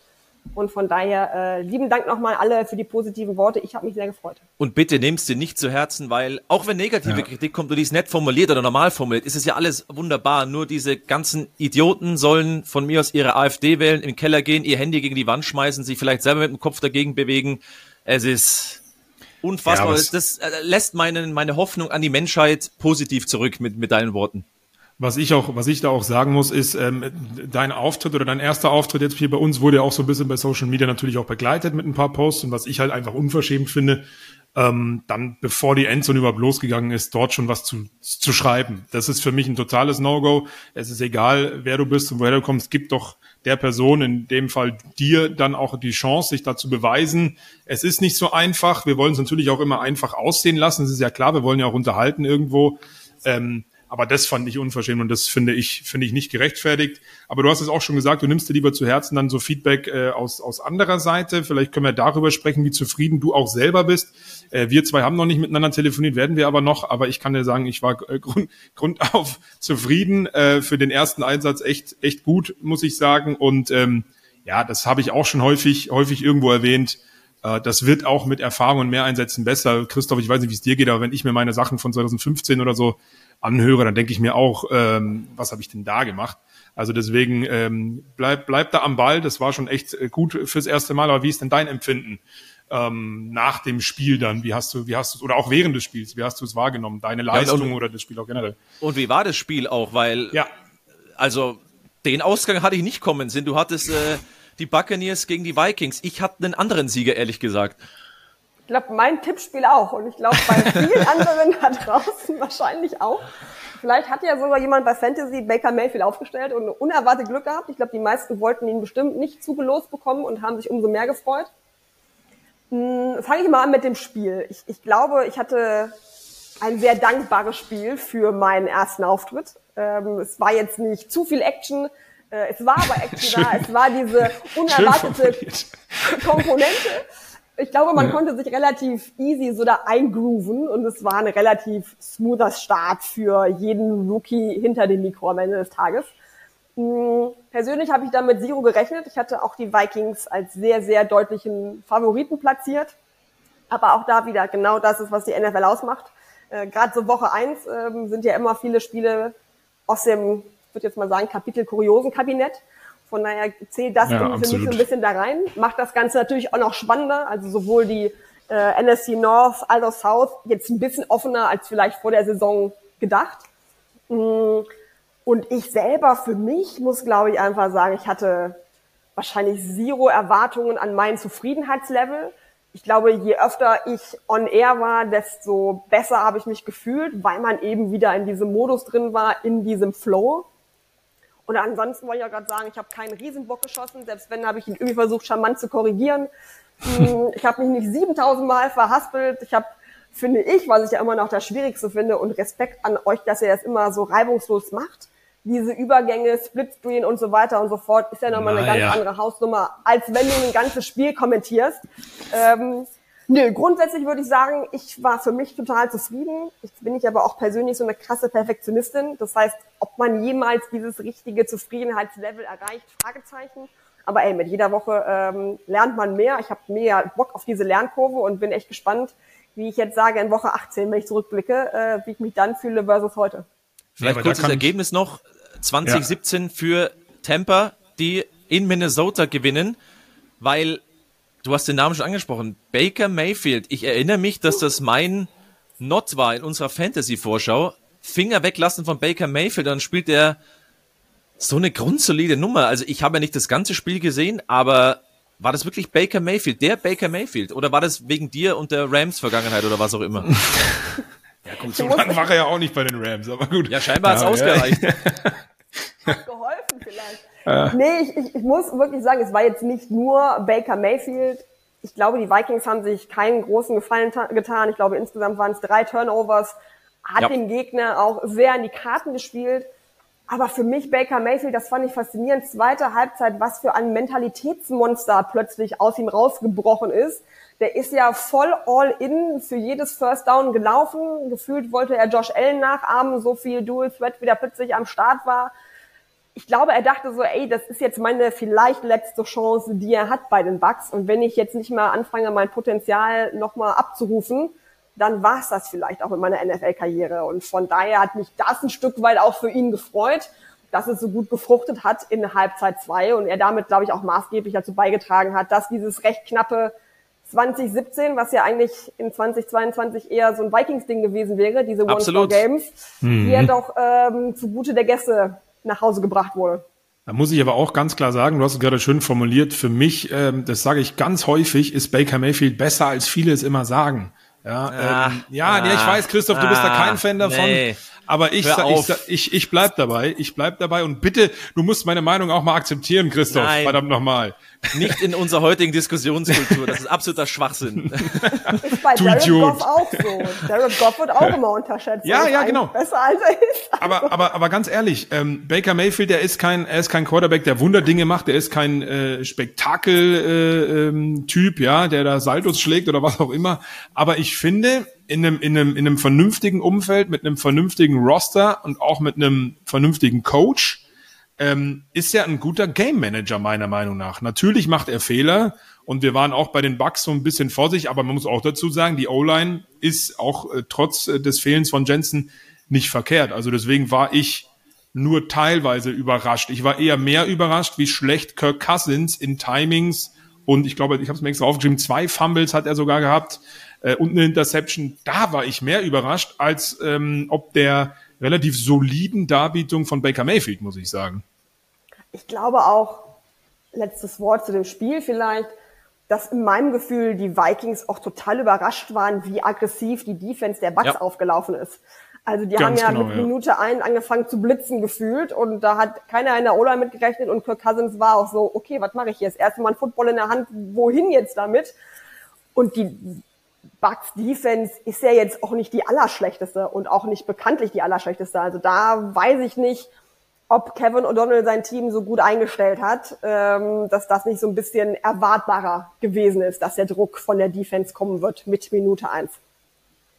Und von daher, äh, lieben Dank nochmal alle für die positiven Worte. Ich habe mich sehr gefreut. Und bitte nehm's dir nicht zu Herzen, weil auch wenn negative Kritik kommt und die ist nett formuliert oder normal formuliert, ist es ja alles wunderbar. Nur diese ganzen Idioten sollen von mir aus ihre AfD wählen, in den Keller gehen, ihr Handy gegen die Wand schmeißen, sich vielleicht selber mit dem Kopf dagegen bewegen. Es ist unfassbar. Ja, das äh, lässt meine, meine Hoffnung an die Menschheit positiv zurück mit, mit deinen Worten. Was ich auch, was ich da auch sagen muss, ist, ähm, dein Auftritt oder dein erster Auftritt jetzt hier bei uns wurde ja auch so ein bisschen bei Social Media natürlich auch begleitet mit ein paar Posts und was ich halt einfach unverschämt finde, ähm, dann bevor die Endzone überhaupt losgegangen ist, dort schon was zu, zu schreiben. Das ist für mich ein totales No-Go. Es ist egal, wer du bist und woher du kommst, gib doch der Person, in dem Fall dir, dann auch die Chance, sich da zu beweisen. Es ist nicht so einfach. Wir wollen es natürlich auch immer einfach aussehen lassen. Das ist ja klar, wir wollen ja auch unterhalten irgendwo. Ähm, aber das fand ich unverschämt und das finde ich, finde ich nicht gerechtfertigt. Aber du hast es auch schon gesagt, du nimmst dir lieber zu Herzen dann so Feedback äh, aus, aus anderer Seite. Vielleicht können wir darüber sprechen, wie zufrieden du auch selber bist. Äh, wir zwei haben noch nicht miteinander telefoniert, werden wir aber noch. Aber ich kann dir sagen, ich war äh, grund, <laughs> grundauf zufrieden äh, für den ersten Einsatz. Echt, echt gut, muss ich sagen. Und ähm, ja, das habe ich auch schon häufig, häufig irgendwo erwähnt. Äh, Das wird auch mit Erfahrung und mehr Einsätzen besser. Christoph, ich weiß nicht, wie es dir geht, aber wenn ich mir meine Sachen von 2015 oder so anhöre, dann denke ich mir auch, ähm, was habe ich denn da gemacht? Also deswegen ähm, bleib, bleib da am Ball. Das war schon echt äh, gut fürs erste Mal. Aber wie ist denn dein Empfinden ähm, nach dem Spiel dann? Wie hast du, wie hast du oder auch während des Spiels? Wie hast du es wahrgenommen? Deine Leistung oder das Spiel auch generell? Und wie war das Spiel auch? Weil, Ja, also, den Ausgang hatte ich nicht kommen sehen. Du hattest äh, die Buccaneers gegen die Vikings. Ich hatte einen anderen Sieger, ehrlich gesagt. Ich glaube, mein Tippspiel auch. Und ich glaube, bei vielen <laughs> anderen da draußen wahrscheinlich auch. Vielleicht hat ja sogar jemand bei Fantasy Baker Mayfield aufgestellt und unerwartet Glück gehabt. Ich glaube, die meisten wollten ihn bestimmt nicht zugelost bekommen und haben sich umso mehr gefreut. Hm, Fange ich mal an mit dem Spiel. Ich, ich glaube, ich hatte ein sehr dankbares Spiel für meinen ersten Auftritt. Ähm, es war jetzt nicht zu viel Action. Äh, es war aber Action da. <laughs> Es war diese unerwartete. Komponente. Ich glaube, man konnte sich relativ easy so da eingrooven und es war ein relativ smoother Start für jeden Rookie hinter dem Mikro am Ende des Tages. Hm, persönlich habe ich da mit Zero gerechnet. Ich hatte auch die Vikings als sehr, sehr deutlichen Favoriten platziert. Aber auch da wieder genau das ist, was die NFL ausmacht. Äh, Gerade so Woche eins ähm, sind ja immer viele Spiele aus dem, ich würde jetzt mal sagen, Kapitel Kuriosen Kabinett. Von daher zählt das Ja, für mich so ein bisschen da rein. Macht das Ganze natürlich auch noch spannender. Also sowohl die äh, NFC North als auch South jetzt ein bisschen offener als vielleicht vor der Saison gedacht. Mm, Und ich selber für mich muss, glaube ich, einfach sagen, ich hatte wahrscheinlich zero Erwartungen an mein Zufriedenheitslevel. Ich glaube, je öfter ich on air war, desto besser habe ich mich gefühlt, weil man eben wieder in diesem Modus drin war, in diesem Flow. Und ansonsten wollte ich ja gerade sagen, ich habe keinen Riesenbock geschossen. Selbst wenn, habe ich ihn irgendwie versucht, charmant zu korrigieren. Hm, Ich habe mich nicht 7000 Mal verhaspelt. Ich habe, finde ich, was ich ja immer noch das Schwierigste finde und Respekt an euch, dass ihr das immer so reibungslos macht. Diese Übergänge, Splitscreen und so weiter und so fort ist ja nochmal eine Naja. ganz andere Hausnummer, als wenn du ein ganzes Spiel kommentierst. Ähm, nö, grundsätzlich würde ich sagen, ich war für mich total zufrieden. Jetzt bin ich aber auch persönlich so eine krasse Perfektionistin. Das heißt, ob man jemals dieses richtige Zufriedenheitslevel erreicht, Fragezeichen. Aber ey, mit jeder Woche ähm, lernt man mehr. Ich habe mega Bock auf diese Lernkurve und bin echt gespannt, wie ich jetzt sage in Woche 18, wenn ich zurückblicke, äh, wie ich mich dann fühle versus heute. Vielleicht da kurzes kann- Ergebnis noch. 2017 für Tampa, die in Minnesota gewinnen, weil du hast den Namen schon angesprochen. Baker Mayfield. Ich erinnere mich, dass das mein Not war in unserer Fantasy-Vorschau. Finger weglassen von Baker Mayfield, dann spielt er so eine grundsolide Nummer. Also ich habe ja nicht das ganze Spiel gesehen, aber war das wirklich Baker Mayfield, der Baker Mayfield? Oder war das wegen dir und der Rams-Vergangenheit oder was auch immer? <laughs> So lang war er ja auch nicht bei den Rams, aber gut. Ja, scheinbar hat's Ja, ausgereicht. <laughs> geholfen vielleicht. Nee, ich, ich, ich muss wirklich sagen, es war jetzt nicht nur Baker Mayfield. Ich glaube, die Vikings haben sich keinen großen Gefallen ta- getan. Ich glaube, insgesamt waren es drei Turnovers. Hat Ja. dem Gegner auch sehr in die Karten gespielt. Aber für mich Baker Mayfield, das fand ich faszinierend. Zweite Halbzeit, was für ein Mentalitätsmonster plötzlich aus ihm rausgebrochen ist. Der ist ja voll all in für jedes First Down gelaufen. Gefühlt wollte er Josh Allen nachahmen, so viel Dual Threat, wie der plötzlich am Start war ich glaube, er dachte so, ey, das ist jetzt meine vielleicht letzte Chance, die er hat bei den Bucks. Und wenn ich jetzt nicht mal anfange, mein Potenzial nochmal abzurufen, dann war es das vielleicht auch in meiner NFL-Karriere. Und von daher hat mich das ein Stück weit auch für ihn gefreut, dass es so gut gefruchtet hat in Halbzeit zwei und er damit, glaube ich, auch maßgeblich dazu beigetragen hat, dass dieses recht knappe 2017, was ja eigentlich in 2022 eher so ein Vikings-Ding gewesen wäre, diese Absolut. One-Score-Games, hier doch ähm, zugute der Gäste nach Hause gebracht wurde. Da muss ich aber auch ganz klar sagen, du hast es gerade schön formuliert, für mich, ähm, das sage ich ganz häufig, ist Baker Mayfield besser, als viele es immer sagen. Ja, Ah, ähm, ja, nee, ich ah, weiß, Christoph, du bist da ah, kein Fan davon. nee. Aber ich, ich, ich, ich bleib dabei, ich bleib dabei und bitte, du musst meine Meinung auch mal akzeptieren, Christoph, Nein. verdammt nochmal. Nicht in unserer heutigen Diskussionskultur. Das ist absoluter Schwachsinn. <laughs> Ist bei Du Jared Idiot. Goff auch so. Jared Goff wird auch immer unterschätzt. Ja, ja, genau. Besser als er ist. Aber, aber, aber ganz ehrlich, ähm, Baker Mayfield, der ist kein, er ist kein Quarterback, der Wunderdinge macht, der ist kein äh, Spektakel-Typ, äh, ähm, Typ, ja, der da Saltos schlägt oder was auch immer. Aber ich finde, in einem, in einem, in einem vernünftigen Umfeld, mit einem vernünftigen Roster und auch mit einem vernünftigen Coach, ähm, ist er ein guter Game Manager meiner Meinung nach. Natürlich macht er Fehler und wir waren auch bei den Bucks so ein bisschen vorsichtig, aber man muss auch dazu sagen, die O-Line ist auch äh, trotz äh, des Fehlens von Jensen nicht verkehrt. Also deswegen war ich nur teilweise überrascht. Ich war eher mehr überrascht, wie schlecht Kirk Cousins in Timings und ich glaube, ich habe es mir extra aufgeschrieben, zwei Fumbles hat er sogar gehabt äh, und eine Interception. Da war ich mehr überrascht, als ähm, ob der relativ soliden Darbietung von Baker Mayfield, muss ich sagen. Ich glaube auch, letztes Wort zu dem Spiel vielleicht, dass in meinem Gefühl die Vikings auch total überrascht waren, wie aggressiv die Defense der Bucks Ja. aufgelaufen ist. Also die Ganz haben ja genau, mit ja. Minute ein angefangen zu blitzen gefühlt und da hat keiner in der O-Line mitgerechnet und Kirk Cousins war auch so, okay, was mache ich jetzt? Erstmal ein Football in der Hand, wohin jetzt damit? Und die Bucks Defense ist ja jetzt auch nicht die allerschlechteste und auch nicht bekanntlich die allerschlechteste. Also da weiß ich nicht, ob Kevin O'Donnell sein Team so gut eingestellt hat, ähm, dass das nicht so ein bisschen erwartbarer gewesen ist, dass der Druck von der Defense kommen wird mit Minute eins.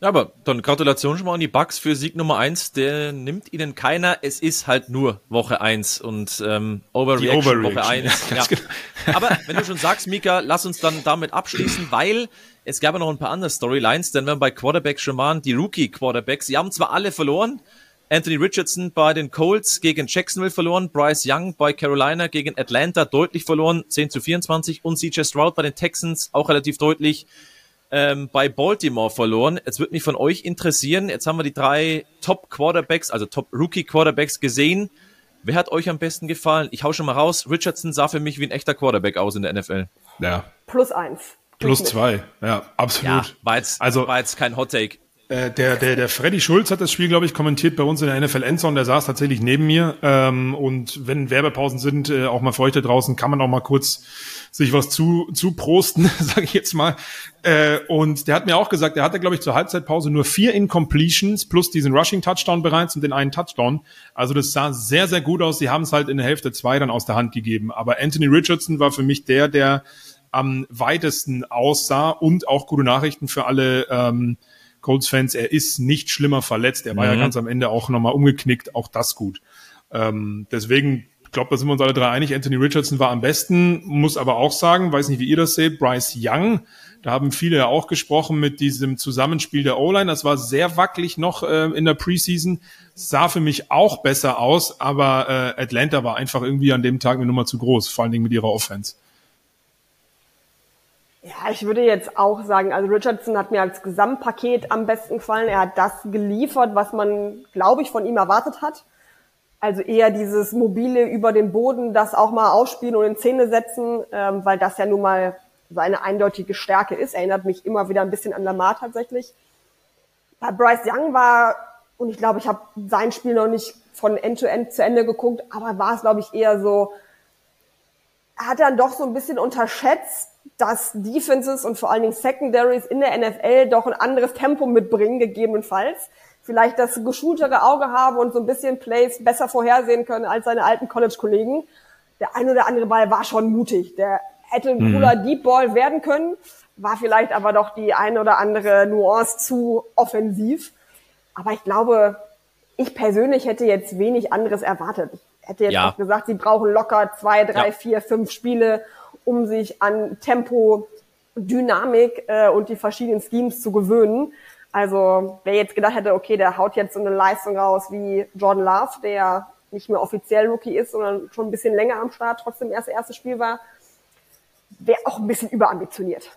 Aber dann Gratulation schon mal an die Bucks für Sieg Nummer eins. Der nimmt ihnen keiner. Es ist halt nur Woche eins und ähm, Overreaction, Woche eins. Ja, ja. Genau. Aber wenn du schon sagst, Mika, lass uns dann damit abschließen, weil es gab ja noch ein paar andere Storylines, denn wenn bei Quarterbacks schon waren, die Rookie-Quarterbacks, sie haben zwar alle verloren, Anthony Richardson bei den Colts gegen Jacksonville verloren, Bryce Young bei Carolina gegen Atlanta deutlich verloren, 10 zu 24 und CJ Stroud bei den Texans auch relativ deutlich ähm, bei Baltimore verloren. Jetzt würde mich von euch interessieren, jetzt haben wir die drei Top Quarterbacks, also Top Rookie Quarterbacks gesehen. Wer hat euch am besten gefallen? Ich hau schon mal raus. Richardson sah für mich wie ein echter Quarterback aus in der NFL. Ja. Plus eins. Plus zwei. Ja, absolut. Ja, war jetzt, also, war jetzt kein Hot Take. Äh, der, der, der Freddy Schulz hat das Spiel, glaube ich, kommentiert bei uns in der NFL Endzone. Der saß tatsächlich neben mir. Ähm, und wenn Werbepausen sind, äh, auch mal für draußen, kann man auch mal kurz sich was zu, zu prosten, <laughs> sage ich jetzt mal. Äh, und der hat mir auch gesagt, der hatte, glaube ich, zur Halbzeitpause nur vier Incompletions plus diesen Rushing-Touchdown bereits und den einen Touchdown. Also das sah sehr, sehr gut aus. Sie haben es halt in der Hälfte zwei dann aus der Hand gegeben. Aber Anthony Richardson war für mich der, der am weitesten aussah und auch gute Nachrichten für alle ähm, Colts-Fans, er ist nicht schlimmer verletzt. Er war mhm. ja ganz am Ende auch nochmal umgeknickt, auch das gut. Ähm, deswegen, ich glaube, da sind wir uns alle drei einig. Anthony Richardson war am besten, muss aber auch sagen, weiß nicht, wie ihr das seht, Bryce Young, da haben viele ja auch gesprochen mit diesem Zusammenspiel der O-Line. Das war sehr wackelig noch äh, in der Preseason. Sah für mich auch besser aus, aber äh, Atlanta war einfach irgendwie an dem Tag eine Nummer zu groß, vor allen Dingen mit ihrer Offense. Ja, ich würde jetzt auch sagen, also Richardson hat mir als Gesamtpaket am besten gefallen. Er hat das geliefert, was man, glaube ich, von ihm erwartet hat. Also eher dieses mobile über den Boden, das auch mal ausspielen und in Szene setzen, ähm, weil das ja nun mal seine eindeutige Stärke ist. Erinnert mich immer wieder ein bisschen an Lamar tatsächlich. Bei Bryce Young war, und ich glaube, ich habe sein Spiel noch nicht von End-to-End -End zu Ende geguckt, aber war es, glaube ich, eher so, er hat dann doch so ein bisschen unterschätzt, dass Defenses und vor allen Dingen Secondaries in der NFL doch ein anderes Tempo mitbringen, gegebenenfalls. Vielleicht das geschultere Auge haben und so ein bisschen Plays besser vorhersehen können als seine alten College-Kollegen. Der ein oder andere Ball war schon mutig. Der hätte ein mhm. cooler Deep Ball werden können, war vielleicht aber doch die ein oder andere Nuance zu offensiv. Aber ich glaube, ich persönlich hätte jetzt wenig anderes erwartet. Ich hätte jetzt ja. auch gesagt, sie brauchen locker zwei, drei, ja. vier, fünf Spiele, um sich an Tempo, Dynamik äh, und die verschiedenen Schemes zu gewöhnen. Also wer jetzt gedacht hätte, okay, der haut jetzt so eine Leistung raus wie Jordan Love, der nicht mehr offiziell Rookie ist, sondern schon ein bisschen länger am Start, trotzdem erst erstes Spiel war, wäre auch ein bisschen überambitioniert.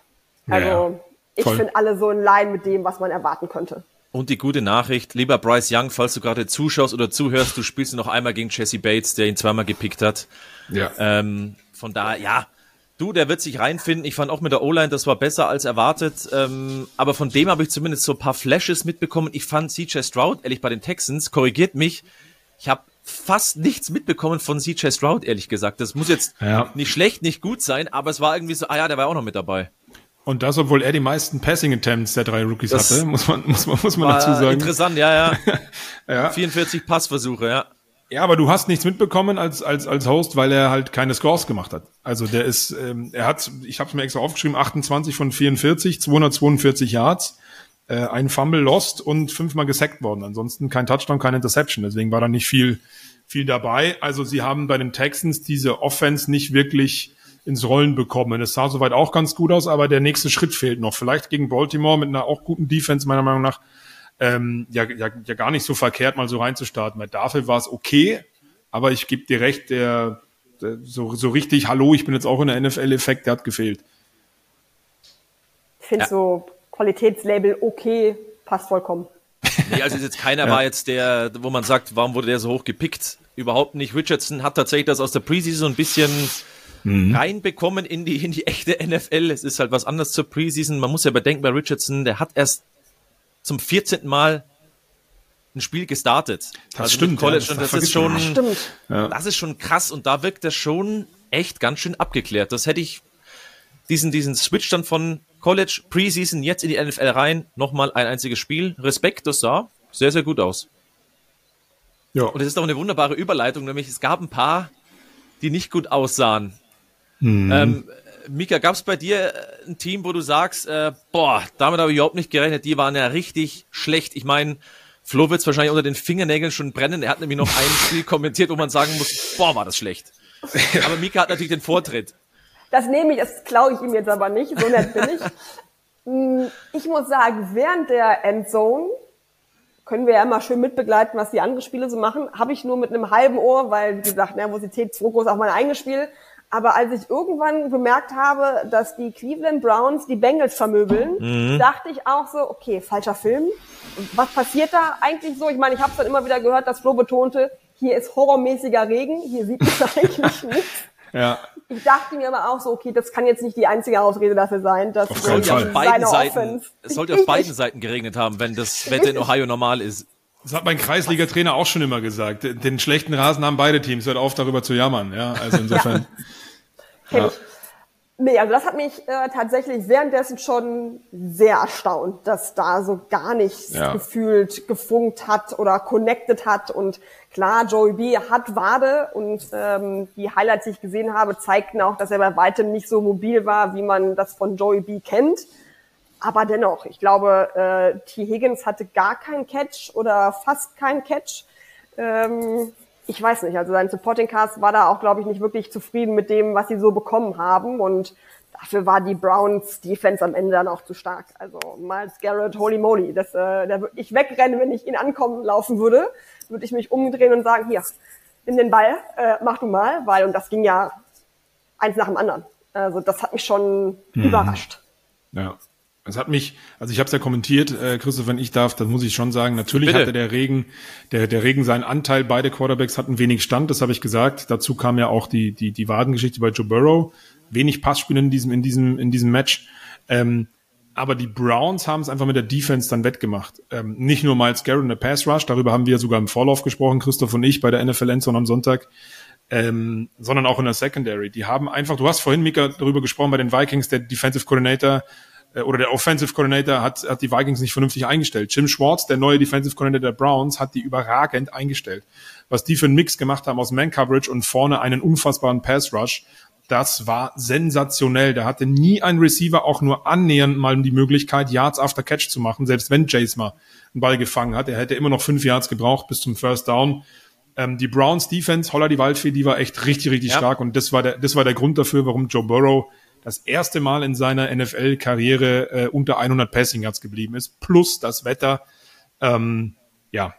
Also ja, ich finde alle so in Line mit dem, was man erwarten könnte. Und die gute Nachricht, lieber Bryce Young, falls du gerade zuschaust oder zuhörst, du spielst noch einmal gegen Jesse Bates, der ihn zweimal gepickt hat. Ja. Ähm, von daher, ja, Du, der wird sich reinfinden. Ich fand auch mit der O-Line, das war besser als erwartet. Ähm, aber von dem habe ich zumindest so ein paar Flashes mitbekommen. Ich fand CJ Stroud, ehrlich, bei den Texans, korrigiert mich. Ich habe fast nichts mitbekommen von CJ Stroud, ehrlich gesagt. Das muss jetzt ja. nicht schlecht, nicht gut sein, aber es war irgendwie so, ah ja, der war auch noch mit dabei. Und das, obwohl er die meisten Passing Attempts der drei Rookies das hatte, muss man, muss man, muss man dazu sagen. Interessant, ja, ja. <laughs> ja. 44 Passversuche, ja. Ja, aber du hast nichts mitbekommen als als als Host, weil er halt keine Scores gemacht hat. Also der ist, ähm, er hat, ich habe es mir extra aufgeschrieben, 28 von 44, 242 Yards, äh, ein Fumble lost und fünfmal gesackt worden. Ansonsten kein Touchdown, keine Interception. Deswegen war da nicht viel viel dabei. Also sie haben bei den Texans diese Offense nicht wirklich ins Rollen bekommen. Es sah soweit auch ganz gut aus, aber der nächste Schritt fehlt noch. Vielleicht gegen Baltimore mit einer auch guten Defense meiner Meinung nach ähm, ja, ja, ja gar nicht so verkehrt, mal so reinzustarten. Weil dafür war es okay, aber ich gebe dir recht, der, der, so, so richtig, hallo, ich bin jetzt auch in der NFL-Effekt, der hat gefehlt. Ich finde ja. so Qualitätslabel okay, passt vollkommen. Nee, also jetzt keiner <laughs> ja. war jetzt der, wo man sagt, warum wurde der so hoch gepickt? Überhaupt nicht. Richardson hat tatsächlich das aus der Preseason ein bisschen mhm. reinbekommen in die, in die echte NFL. Es ist halt was anderes zur Preseason. Man muss ja bedenken, bei Richardson, der hat erst zum 14. Mal ein Spiel gestartet. Das also stimmt. College ja, das, und das ist schon, stimmt. das ist schon krass und da wirkt er schon echt ganz schön abgeklärt. Das hätte ich diesen, diesen Switch dann von College Preseason jetzt in die NFL rein, nochmal ein einziges Spiel. Respekt, das sah sehr, sehr gut aus. Ja. Und es ist auch eine wunderbare Überleitung, nämlich es gab ein paar, die nicht gut aussahen. Mhm. Ähm, Mika, gab es bei dir äh, ein Team, wo du sagst, äh, boah, damit habe ich überhaupt nicht gerechnet, die waren ja richtig schlecht. Ich meine, Flo wird es wahrscheinlich unter den Fingernägeln schon brennen. Er hat nämlich noch ein Spiel kommentiert, wo man sagen muss, boah, war das schlecht. <laughs> Aber Mika hat natürlich den Vortritt. Das nehme ich, das klaue ich ihm jetzt aber nicht, so nett bin ich. Hm, <laughs> ich muss sagen, während der Endzone können wir ja immer schön mitbegleiten, was die anderen Spiele so machen. Habe ich nur mit einem halben Ohr, weil, wie gesagt, Nervosität groß auf mein eigenes Spiel. Aber als ich irgendwann bemerkt habe, dass die Cleveland Browns die Bengals vermöbeln, mhm. dachte ich auch so, okay, falscher Film. Was passiert da eigentlich so? Ich meine, ich habe dann immer wieder gehört, dass Flo betonte, hier ist horrormäßiger Regen, hier sieht man <laughs> eigentlich nichts. Ja. Ich dachte mir aber auch so, okay, das kann jetzt nicht die einzige Ausrede dafür sein, dass auf sollte auf beiden Seiten, es sollte auf beiden <laughs> Seiten geregnet haben, wenn das Wetter in Ohio normal ist. Das hat mein Kreisliga-Trainer auch schon immer gesagt. Den schlechten Rasen haben beide Teams. Hört auf, darüber zu jammern. Ja, also insofern. Ja. ja. Nee, also das hat mich äh, tatsächlich währenddessen schon sehr erstaunt, dass da so gar nichts ja. gefühlt gefunkt hat oder connected hat. Und klar, Joey B hat Wade und ähm, die Highlights, die ich gesehen habe, zeigten auch, dass er bei weitem nicht so mobil war, wie man das von Joey B kennt. Aber dennoch, ich glaube, äh, T. Higgins hatte gar keinen Catch oder fast keinen Catch. Ähm, ich weiß nicht, also sein Supporting Cast war da auch, glaube ich, nicht wirklich zufrieden mit dem, was sie so bekommen haben. Und dafür war die Browns Defense am Ende dann auch zu stark. Also Miles Garrett, holy moly, das, äh, da würde ich wegrennen, wenn ich ihn ankommen laufen würde, würde ich mich umdrehen und sagen, hier, nimm den Ball, äh, mach du mal, weil, und das ging ja eins nach dem anderen. Also das hat mich schon mhm. überrascht. Ja. Es hat mich, also ich habe es ja kommentiert, äh, Christoph, wenn ich darf, das muss ich schon sagen. Natürlich Bitte. hatte der Regen, der, der Regen seinen Anteil. Beide Quarterbacks hatten wenig Stand, das habe ich gesagt. Dazu kam ja auch die, die, die Wadengeschichte bei Joe Burrow. Wenig Passspiel in diesem, in diesem, in diesem Match. Ähm, aber die Browns haben es einfach mit der Defense dann wettgemacht. Ähm, nicht nur Miles Garrett und der Pass Rush, darüber haben wir sogar im Vorlauf gesprochen, Christoph und ich bei der NFL Endzone am Sonntag, ähm, sondern auch in der Secondary. Die haben einfach, du hast vorhin, Mika, darüber gesprochen bei den Vikings, der Defensive Coordinator oder der Offensive Coordinator hat, hat die Vikings nicht vernünftig eingestellt. Jim Schwartz, der neue Defensive Coordinator der Browns, hat die überragend eingestellt. Was die für einen Mix gemacht haben aus Man-Coverage und vorne einen unfassbaren Pass-Rush, das war sensationell. Da hatte nie ein Receiver auch nur annähernd mal die Möglichkeit, Yards after Catch zu machen, selbst wenn Jace mal einen Ball gefangen hat. Er hätte immer noch fünf Yards gebraucht bis zum First Down. Ähm, die Browns Defense, Holler die Waldfee, die war echt richtig, richtig ja. stark und das war der, das war der Grund dafür, warum Joe Burrow das erste Mal in seiner NFL-Karriere äh, unter 100 Passing Yards geblieben ist, plus das Wetter. Ähm, ja,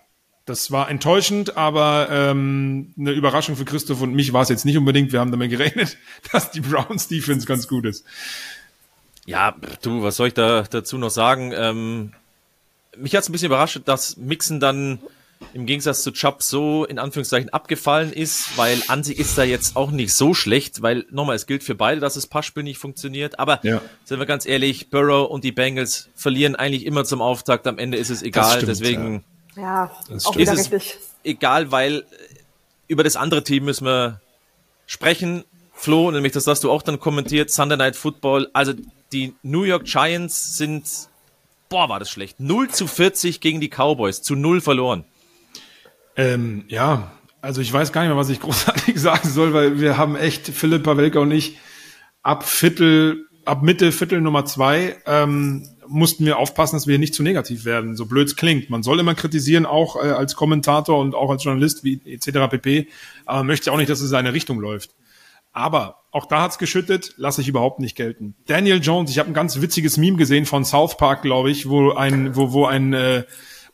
das war enttäuschend, aber ähm, eine Überraschung für Christoph und mich war es jetzt nicht unbedingt. Wir haben damit gerechnet, <laughs> dass die Browns Defense ganz gut ist. Ja, du, was soll ich da dazu noch sagen? Ähm, mich hat es ein bisschen überrascht, dass Mixen dann im Gegensatz zu Chubb so in Anführungszeichen abgefallen ist, weil an sich ist er jetzt auch nicht so schlecht, weil nochmal, es gilt für beide, dass das Passspiel nicht funktioniert, aber ja. sind wir ganz ehrlich, Burrow und die Bengals verlieren eigentlich immer zum Auftakt, am Ende ist es egal, stimmt, deswegen ja, ja das auch ist es richtig. egal, weil über das andere Team müssen wir sprechen. Flo, nämlich das hast du auch dann kommentiert, Sunday Night Football, also die New York Giants sind, boah, war das schlecht, 0 zu 40 gegen die Cowboys, zu 0 verloren. Ähm, ja, also ich weiß gar nicht mehr, was ich <laughs> großartig sagen soll, weil wir haben echt, Philipp Pawelka und ich, ab Viertel, ab Mitte, Viertel Nummer zwei, ähm, mussten wir aufpassen, dass wir nicht zu negativ werden, so blöd es klingt. Man soll immer kritisieren, auch äh, als Kommentator und auch als Journalist wie etc. pp. Aber möchte auch nicht, dass es in seine Richtung läuft. Aber auch da hat's geschüttet, lasse ich überhaupt nicht gelten. Daniel Jones, ich habe ein ganz witziges Meme gesehen von South Park, glaube ich, wo ein, wo, wo ein äh,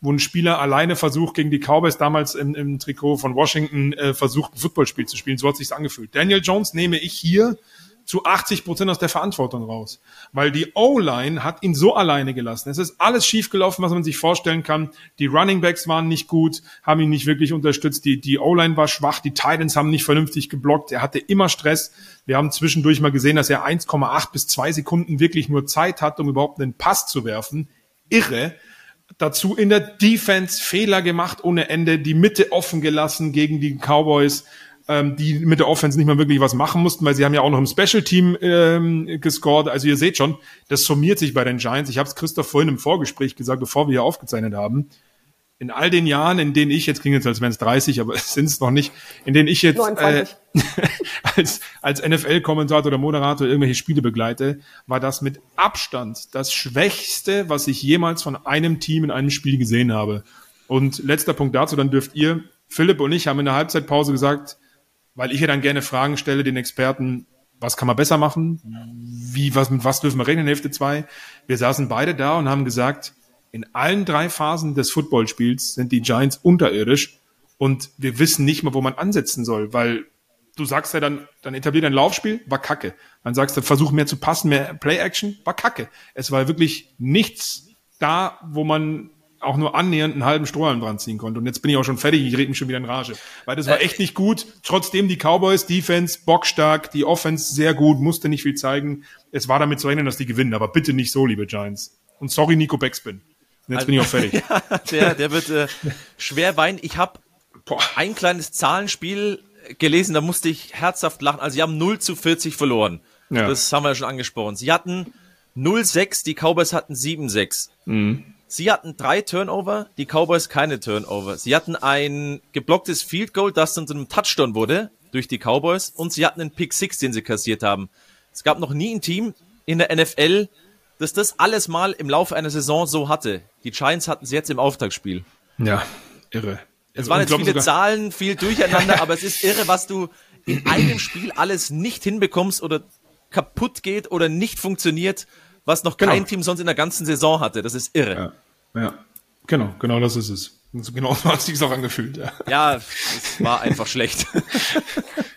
wo ein Spieler alleine versucht, gegen die Cowboys damals im, im Trikot von Washington äh, versucht, ein Footballspiel zu spielen. So hat sich's angefühlt. Daniel Jones nehme ich hier zu 80 Prozent aus der Verantwortung raus. Weil die O-Line hat ihn so alleine gelassen. Es ist alles schiefgelaufen, was man sich vorstellen kann. Die Running Backs waren nicht gut, haben ihn nicht wirklich unterstützt. Die, die O-Line war schwach, die Titans haben nicht vernünftig geblockt. Er hatte immer Stress. Wir haben zwischendurch mal gesehen, dass er 1,8 bis 2 Sekunden wirklich nur Zeit hat, um überhaupt einen Pass zu werfen. Irre dazu in der Defense Fehler gemacht ohne Ende, die Mitte offen gelassen gegen die Cowboys, ähm, die mit der Offense nicht mal wirklich was machen mussten, weil sie haben ja auch noch im Special Team ähm, gescored. Also ihr seht schon, das summiert sich bei den Giants. Ich habe es Christoph vorhin im Vorgespräch gesagt, bevor wir hier aufgezeichnet haben. In all den Jahren, in denen ich, jetzt klingt jetzt als wären es 30, aber <laughs> es sind es noch nicht, in denen ich jetzt äh, <laughs> als, als NFL-Kommentator oder Moderator irgendwelche Spiele begleite, war das mit Abstand das Schwächste, was ich jemals von einem Team in einem Spiel gesehen habe. Und letzter Punkt dazu, dann dürft ihr, Philipp und ich haben in der Halbzeitpause gesagt, weil ich ja dann gerne Fragen stelle, den Experten, was kann man besser machen? Wie, was, mit was dürfen wir rechnen in Hälfte zwei? Wir saßen beide da und haben gesagt, in allen drei Phasen des Footballspiels sind die Giants unterirdisch und wir wissen nicht mal, wo man ansetzen soll, weil du sagst ja dann, dann etabliert ein Laufspiel, war kacke. Dann sagst du, versuch mehr zu passen, mehr Play-Action, war kacke. Es war wirklich nichts da, wo man auch nur annähernd einen halben Strohhalm dran ziehen konnte. Und jetzt bin ich auch schon fertig, ich rede mich schon wieder in Rage. Weil das war echt nicht gut. Trotzdem die Cowboys, Defense, bockstark, die Offense sehr gut, musste nicht viel zeigen. Es war damit zu rechnen, dass die gewinnen, aber bitte nicht so, liebe Giants. Und sorry, Nico Backspin. Jetzt also, bin ich auch fertig. <laughs> ja, der, der wird äh, schwer weinen. Ich habe ein kleines Zahlenspiel gelesen, da musste ich herzhaft lachen. Also sie haben 0 zu 40 verloren. Ja. Das haben wir ja schon angesprochen. Sie hatten 0-6, die Cowboys hatten 7-6. Mhm. Sie hatten drei Turnover, die Cowboys keine Turnover. Sie hatten ein geblocktes Field Goal, das dann zu einem Touchdown wurde durch die Cowboys und sie hatten einen Pick Six, den sie kassiert haben. Es gab noch nie ein Team in der NFL, das das alles mal im Laufe einer Saison so hatte. Die Giants hatten sie jetzt im Auftaktspiel. Ja, irre. Es waren jetzt viele sogar. Zahlen, viel Durcheinander, <laughs> aber es ist irre, was du in einem Spiel alles nicht hinbekommst oder kaputt geht oder nicht funktioniert was noch kein genau. Team sonst in der ganzen Saison hatte. Das ist irre. Ja, ja. genau, genau das ist es. Genau so hat sich auch angefühlt. Ja, ja es war einfach schlecht. <laughs>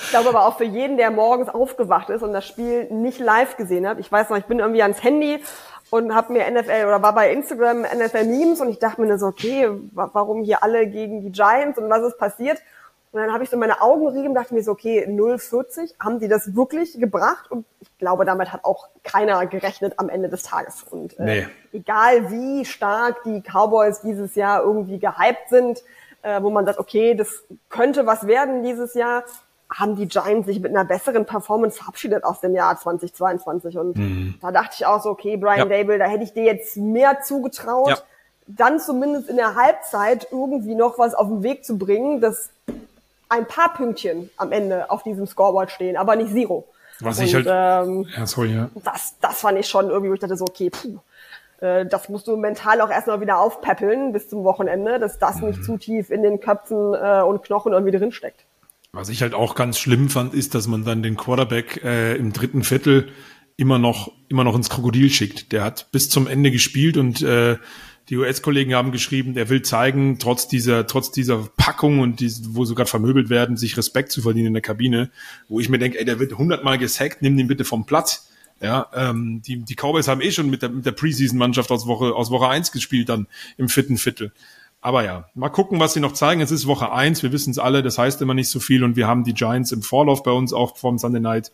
Ich glaube aber auch für jeden, der morgens aufgewacht ist und das Spiel nicht live gesehen hat. Ich weiß noch, ich bin irgendwie ans Handy und habe mir NFL oder war bei Instagram NFL Memes und ich dachte mir so, okay, warum hier alle gegen die Giants und was ist passiert? Und dann habe ich so meine Augen rieben, dachte mir so, okay, 0,40, haben die das wirklich gebracht? Und ich glaube, damit hat auch keiner gerechnet am Ende des Tages. Und äh, nee. egal wie stark die Cowboys dieses Jahr irgendwie gehypt sind, äh, wo man sagt, okay, das könnte was werden dieses Jahr, haben die Giants sich mit einer besseren Performance verabschiedet aus dem Jahr 2022. Und mhm. da dachte ich auch so, okay, Brian ja. Dable, da hätte ich dir jetzt mehr zugetraut. Ja. Dann zumindest in der Halbzeit irgendwie noch was auf den Weg zu bringen, das ein paar Pünktchen am Ende auf diesem Scoreboard stehen, aber nicht Zero. Was und, ich halt, ähm, ja, sorry, ja. Das, das fand ich schon irgendwie, wo ich dachte so, okay, puh, äh, das musst du mental auch erstmal wieder aufpäppeln bis zum Wochenende, dass das mhm. nicht zu tief in den Köpfen äh, und Knochen irgendwie drin steckt. Was ich halt auch ganz schlimm fand, ist, dass man dann den Quarterback äh, im dritten Viertel immer noch immer noch ins Krokodil schickt. Der hat bis zum Ende gespielt und äh, die US-Kollegen haben geschrieben, er will zeigen, trotz dieser, trotz dieser Packung und die, wo gerade vermöbelt werden, sich Respekt zu verdienen in der Kabine, wo ich mir denke, ey, der wird hundertmal gesackt, nimm den bitte vom Platz. Ja, ähm, die, die Cowboys haben eh schon mit der, mit der Preseason-Mannschaft aus Woche, aus Woche eins gespielt dann im vierten Viertel. Aber ja, mal gucken, was sie noch zeigen. Es ist Woche eins, wir wissen es alle, das heißt immer nicht so viel und wir haben die Giants im Vorlauf bei uns auch vom Sunday Night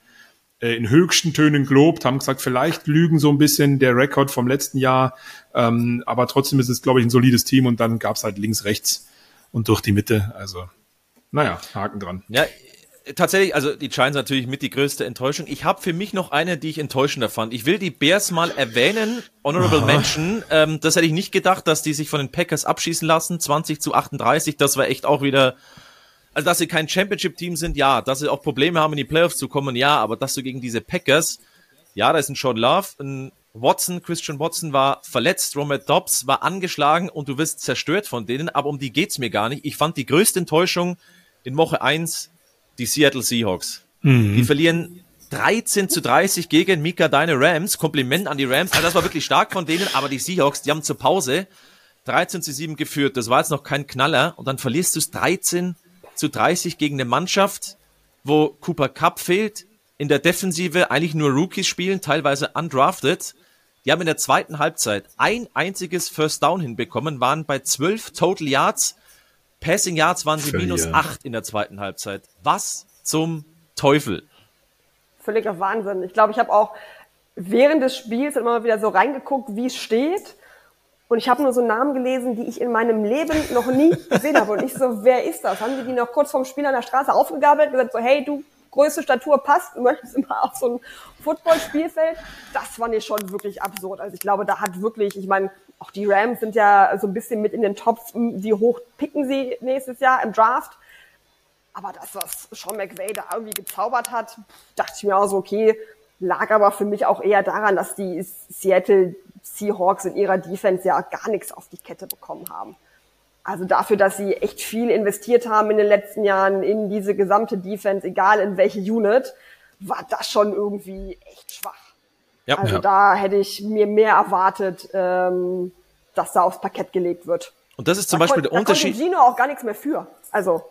äh, in höchsten Tönen gelobt, haben gesagt, vielleicht lügen so ein bisschen der Rekord vom letzten Jahr, ähm, aber trotzdem ist es, glaube ich, ein solides Team und dann gab es halt links, rechts und durch die Mitte. Also, naja, Haken dran. Ja, tatsächlich, also die Giants natürlich mit die größte Enttäuschung. Ich habe für mich noch eine, die ich enttäuschender fand. Ich will die Bears mal erwähnen, Honorable Aha. Mention. Ähm, das hätte ich nicht gedacht, dass die sich von den Packers abschießen lassen, 20 zu 38. Das war echt auch wieder also dass sie kein Championship-Team sind, ja. Dass sie auch Probleme haben, in die Playoffs zu kommen, ja. Aber dass du gegen diese Packers, ja, da ist ein Sean Love, ein Watson, Christian Watson war verletzt, Romert Dobbs war angeschlagen und du wirst zerstört von denen, aber um die geht's mir gar nicht. Ich fand die größte Enttäuschung in Woche eins die Seattle Seahawks. Mhm. Die verlieren 13 zu 30 gegen Mika Deine Rams. Kompliment an die Rams. Also das war wirklich stark von denen, aber die Seahawks, die haben zur Pause 13 zu 7 geführt. Das war jetzt noch kein Knaller und dann verlierst du es 13 zu 30 gegen eine Mannschaft, wo Cooper Cup fehlt, in der Defensive eigentlich nur Rookies spielen, teilweise undrafted. Die haben in der zweiten Halbzeit ein einziges First Down hinbekommen, waren bei 12 Total Yards. Passing Yards waren sie Völlig, minus 8 in der zweiten Halbzeit. Was zum Teufel? Völliger Wahnsinn. Ich glaube, ich habe auch während des Spiels immer wieder so reingeguckt, wie es steht. Und ich habe nur so Namen gelesen, die ich in meinem Leben noch nie <laughs> gesehen habe. Und ich so, wer ist das? Haben die die noch kurz vorm Spiel an der Straße aufgegabelt und gesagt so, hey, du, größte Statur passt, du möchtest immer auf so ein Football-Spielfeld? Das fand ich schon wirklich absurd. Also ich glaube, da hat wirklich, ich meine, auch die Rams sind ja so ein bisschen mit in den Topf, wie hoch picken sie nächstes Jahr im Draft. Aber das, was Sean McVay da irgendwie gezaubert hat, dachte ich mir auch so, okay, lag aber für mich auch eher daran, dass die Seattle Seahawks in ihrer Defense ja gar nichts auf die Kette bekommen haben. Also dafür, dass sie echt viel investiert haben in den letzten Jahren in diese gesamte Defense, egal in welche Unit, war das schon irgendwie echt schwach. Ja, also ja. da hätte ich mir mehr erwartet, ähm, dass da aufs Parkett gelegt wird. Und das ist zum da Beispiel der Unterschied. Da Gino auch gar nichts mehr für. Also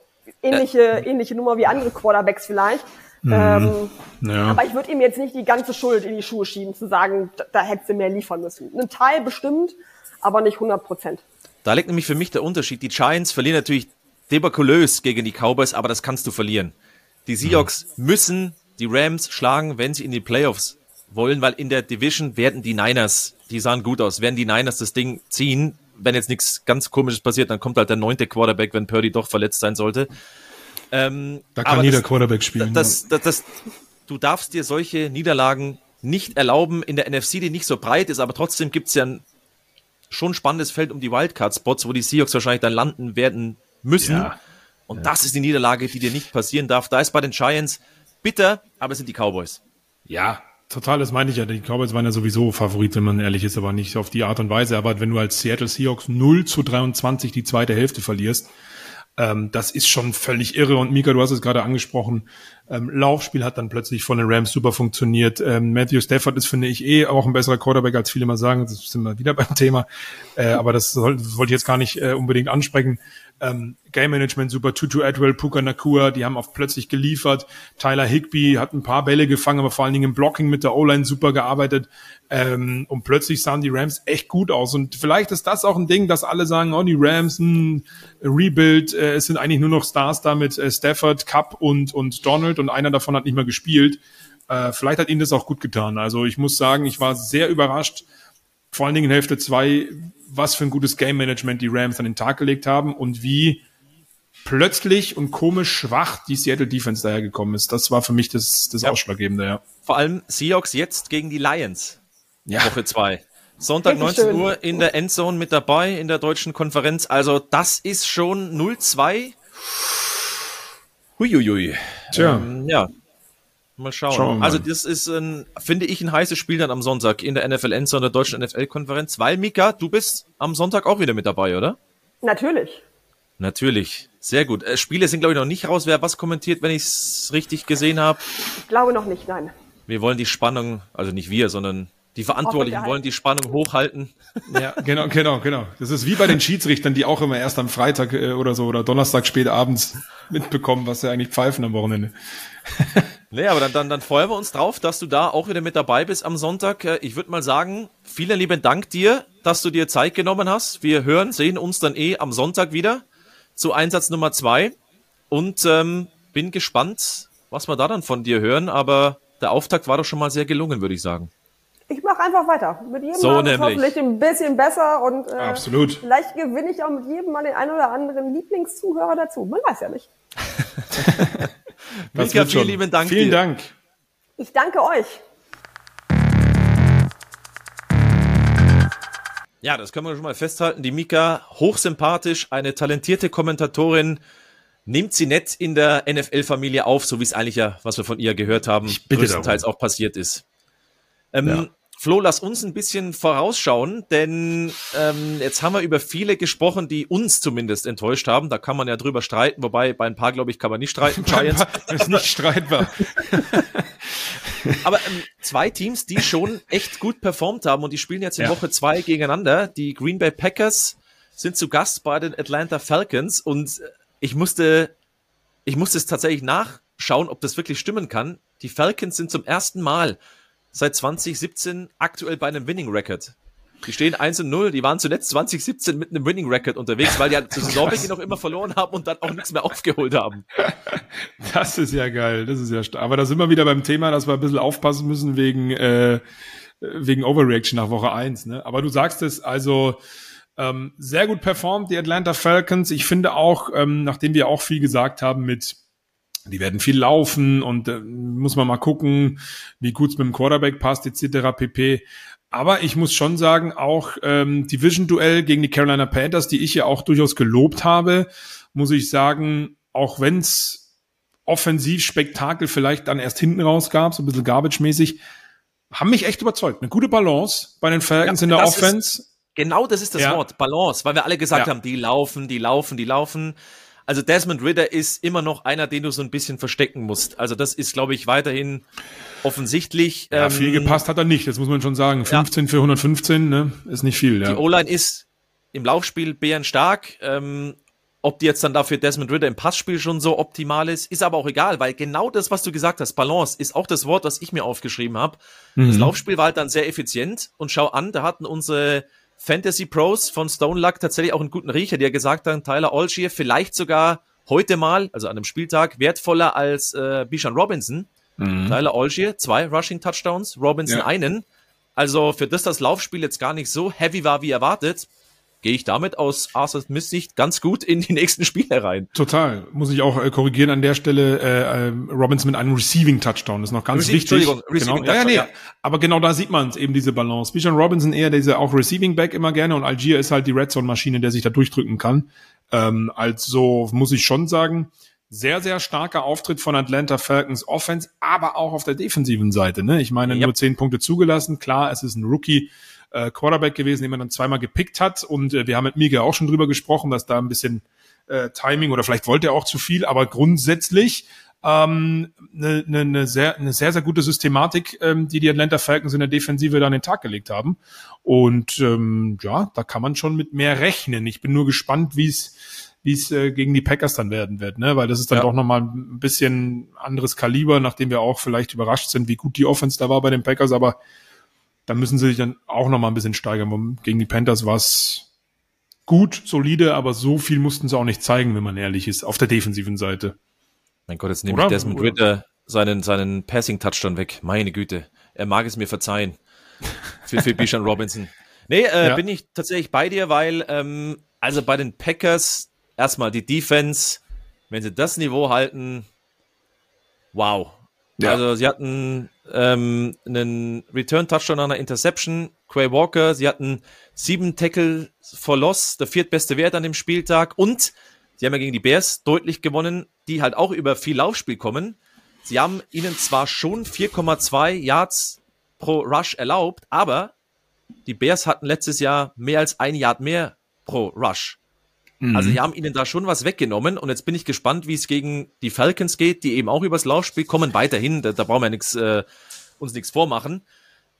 ähnliche, äh, ähnliche Nummer wie andere Quarterbacks vielleicht. Mhm. Ähm, ja. Aber ich würde ihm jetzt nicht die ganze Schuld in die Schuhe schieben, zu sagen, da, da hätte sie mehr liefern müssen. Ein Teil bestimmt, aber nicht 100 Prozent. Da liegt nämlich für mich der Unterschied. Die Giants verlieren natürlich debakulös gegen die Cowboys, aber das kannst du verlieren. Die Seahawks mhm. müssen die Rams schlagen, wenn sie in die Playoffs wollen, weil in der Division werden die Niners, die sahen gut aus, werden die Niners das Ding ziehen. Wenn jetzt nichts ganz komisches passiert, dann kommt halt der neunte Quarterback, wenn Purdy doch verletzt sein sollte. Ähm, da kann jeder das, Quarterback spielen. Das, das, das, du darfst dir solche Niederlagen nicht erlauben in der NFC, die nicht so breit ist, aber trotzdem gibt es ja ein schon spannendes Feld um die Wildcard-Spots, wo die Seahawks wahrscheinlich dann landen werden müssen. Ja. Und ja. das ist die Niederlage, die dir nicht passieren darf. Da ist bei den Giants bitter, aber es sind die Cowboys. Ja, total, das meine ich ja. Die Cowboys waren ja sowieso Favorit, wenn man ehrlich ist, aber nicht auf die Art und Weise. Aber wenn du als Seattle Seahawks 0 zu 23 die zweite Hälfte verlierst, ähm, das ist schon völlig irre. Und Mika, du hast es gerade angesprochen, ähm, Laufspiel hat dann plötzlich von den Rams super funktioniert. Ähm, Matthew Stafford ist, finde ich, eh auch ein besserer Quarterback, als viele mal sagen. Das sind wir wieder <laughs> beim Thema. Äh, aber das, soll, das wollte ich jetzt gar nicht äh, unbedingt ansprechen. Ähm, Game Management super, Tutu Atwell, Puka Nakua, die haben oft plötzlich geliefert. Tyler Higby hat ein paar Bälle gefangen, aber vor allen Dingen im Blocking mit der O-Line super gearbeitet. Ähm, und plötzlich sahen die Rams echt gut aus. Und vielleicht ist das auch ein Ding, dass alle sagen, oh, die Rams, ein Rebuild, äh, es sind eigentlich nur noch Stars da mit äh, Stafford, Cup und, und Donald und einer davon hat nicht mehr gespielt. Äh, vielleicht hat ihnen das auch gut getan. Also ich muss sagen, ich war sehr überrascht, vor allen Dingen in Hälfte zwei, was für ein gutes Game Management die Rams an den Tag gelegt haben und wie plötzlich und komisch schwach die Seattle Defense dahergekommen ist. Das war für mich das, das ja. Ausschlaggebende, ja. Vor allem Seahawks jetzt gegen die Lions. Ja. Woche zwei. Sonntag 19 schön. Uhr in der Endzone mit dabei in der deutschen Konferenz. Also das ist schon 0-2. Huiuiui. Tja. Ähm, ja, Mal schauen. schauen wir also das ist, ein, finde ich, ein heißes Spiel dann am Sonntag in der NFL Enzo der deutschen NFL-Konferenz. Weil, Mika, du bist am Sonntag auch wieder mit dabei, oder? Natürlich. Natürlich. Sehr gut. Äh, Spiele sind, glaube ich, noch nicht raus. Wer was kommentiert, wenn ich es richtig gesehen habe? Ich glaube noch nicht, nein. Wir wollen die Spannung, also nicht wir, sondern die Verantwortlichen wollen die Spannung hochhalten. <laughs> Ja, genau, genau, genau. Das ist wie bei den Schiedsrichtern, die auch immer erst am Freitag äh, oder so oder Donnerstag spät abends mitbekommen, was sie eigentlich pfeifen am Wochenende. <laughs> nee, aber dann, dann, dann freuen wir uns drauf, dass du da auch wieder mit dabei bist am Sonntag. Äh, ich würde mal sagen, vielen lieben Dank dir, dass du dir Zeit genommen hast. Wir hören, sehen uns dann eh am Sonntag wieder zu Einsatz Nummer zwei und ähm, bin gespannt, was wir da dann von dir hören. Aber der Auftakt war doch schon mal sehr gelungen, würde ich sagen ich mache einfach weiter. Mit jedem so Mal nämlich. hoffentlich ein bisschen besser und äh, Absolut. vielleicht gewinne ich auch mit jedem Mal den einen oder anderen Lieblingszuhörer dazu. Man weiß ja nicht. <laughs> Mika, vielen lieben Dank. Vielen dir. Dank. Ich danke euch. Ja, das können wir schon mal festhalten. Die Mika, hochsympathisch, eine talentierte Kommentatorin, nimmt sie nett in der NFL-Familie auf, so wie es eigentlich ja, was wir von ihr gehört haben, größtenteils darum. auch passiert ist. Ähm, ja. Flo, lass uns ein bisschen vorausschauen, denn ähm, jetzt haben wir über viele gesprochen, die uns zumindest enttäuscht haben. Da kann man ja drüber streiten, wobei bei ein paar, glaube ich, kann man nicht streiten. Giants. ist nicht streitbar. Aber ähm, zwei Teams, die schon echt gut performt haben und die spielen jetzt in ja. Woche zwei gegeneinander. Die Green Bay Packers sind zu Gast bei den Atlanta Falcons und ich musste, ich musste es tatsächlich nachschauen, ob das wirklich stimmen kann. Die Falcons sind zum ersten Mal seit 2017 aktuell bei einem Winning Record. Die stehen 1 und 0, die waren zuletzt 2017 mit einem Winning Record unterwegs, weil die halt zu Saisonbeginn noch immer verloren haben und dann auch nichts mehr aufgeholt haben. <laughs> Das ist ja geil, das ist ja stark. Aber da sind wir wieder beim Thema, dass wir ein bisschen aufpassen müssen wegen, äh, wegen Overreaction nach Woche 1. Ne? Aber du sagst es, also ähm, sehr gut performt, die Atlanta Falcons. Ich finde auch, ähm, nachdem wir auch viel gesagt haben mit die werden viel laufen und äh, muss man mal gucken, wie gut es mit dem Quarterback passt, etc. pp. Aber ich muss schon sagen, auch ähm, Division-Duell gegen die Carolina Panthers, die ich ja auch durchaus gelobt habe, muss ich sagen, auch wenn's Offensivspektakel vielleicht dann erst hinten raus gab, so ein bisschen garbage-mäßig, haben mich echt überzeugt. Eine gute Balance bei den Falcons Ja, in der das ist- Offense. Genau das ist das Ja. Wort, Balance, weil wir alle gesagt Ja. haben, die laufen, die laufen, die laufen. Also Desmond Ritter ist immer noch einer, den du so ein bisschen verstecken musst. Also das ist, glaube ich, weiterhin offensichtlich. Ja, Ähm, viel gepasst hat er nicht, das muss man schon sagen. 15 für 115, ne? Ist nicht viel, Die ja. O-Line ist im Laufspiel bärenstark. Ähm, ob die jetzt dann dafür Desmond Ritter im Passspiel schon so optimal ist, ist aber auch egal, weil genau das, was du gesagt hast, Balance, ist auch das Wort, was ich mir aufgeschrieben habe. Mhm. Das Laufspiel war halt dann sehr effizient und schau an, da hatten unsere Fantasy Pros von Stone Luck tatsächlich auch einen guten Riecher, ja gesagt haben, Tyler Algier vielleicht sogar heute mal, also an einem Spieltag, wertvoller als äh, Bijan Robinson. Tyler Algier, zwei Rushing Touchdowns, Robinson Ja. einen. Also für das das Laufspiel jetzt gar nicht so heavy war wie erwartet, gehe ich damit aus Arthur Smith Sicht ganz gut in die nächsten Spiele rein. Total. Muss ich auch äh, korrigieren an der Stelle. Äh, äh, Robinson mit einem Receiving Touchdown das ist noch ganz Receiving- wichtig. Entschuldigung, Receiving genau. ja, ja, nee. Touchdown, Aber genau da sieht man es eben diese Balance. Bijan Robinson eher diese auch Receiving Back immer gerne und Algier ist halt die Red Zone Maschine, der sich da durchdrücken kann. Ähm, also muss ich schon sagen, sehr, sehr starker Auftritt von Atlanta Falcons Offense, aber auch auf der defensiven Seite. Ne? Ich meine, Yep. nur zehn Punkte zugelassen. Klar, es ist ein Rookie äh, Quarterback gewesen, den man dann zweimal gepickt hat. Und äh, wir haben mit Mika auch schon drüber gesprochen, dass da ein bisschen äh, Timing oder vielleicht wollte er auch zu viel, aber grundsätzlich ähm, eine, eine, eine, sehr, eine sehr, sehr gute Systematik, ähm, die die Atlanta Falcons in der Defensive da an den Tag gelegt haben. Und ähm, ja, da kann man schon mit mehr rechnen. Ich bin nur gespannt, wie es wie es äh, gegen die Packers dann werden wird, ne? Weil das ist dann Ja. doch nochmal ein bisschen anderes Kaliber, nachdem wir auch vielleicht überrascht sind, wie gut die Offense da war bei den Packers, aber da müssen sie sich dann auch nochmal ein bisschen steigern. Gegen die Panthers war es gut, solide, aber so viel mussten sie auch nicht zeigen, wenn man ehrlich ist, auf der defensiven Seite. Mein Gott, jetzt nehme Oder? ich Desmond? Ritter seinen, seinen Passing-Touchdown weg. Meine Güte. Er mag es mir verzeihen. <laughs> Für, für Bijan Robinson. Nee, äh, Ja. bin ich tatsächlich bei dir, weil, ähm, also bei den Packers, erstmal die Defense, wenn sie das Niveau halten, wow. Ja. Also sie hatten ähm, einen Return-Touchdown nach einer Interception, Quay Walker, sie hatten sieben Tackle for Loss, der viertbeste Wert an dem Spieltag und sie haben ja gegen die Bears deutlich gewonnen, die halt auch über viel Laufspiel kommen. Sie haben ihnen zwar schon 4,2 Yards pro Rush erlaubt, aber die Bears hatten letztes Jahr mehr als ein Yard mehr pro Rush. Also die haben ihnen da schon was weggenommen und jetzt bin ich gespannt, wie es gegen die Falcons geht, die eben auch übers Laufspiel kommen weiterhin. Da, da brauchen wir nix, äh, uns nichts vormachen.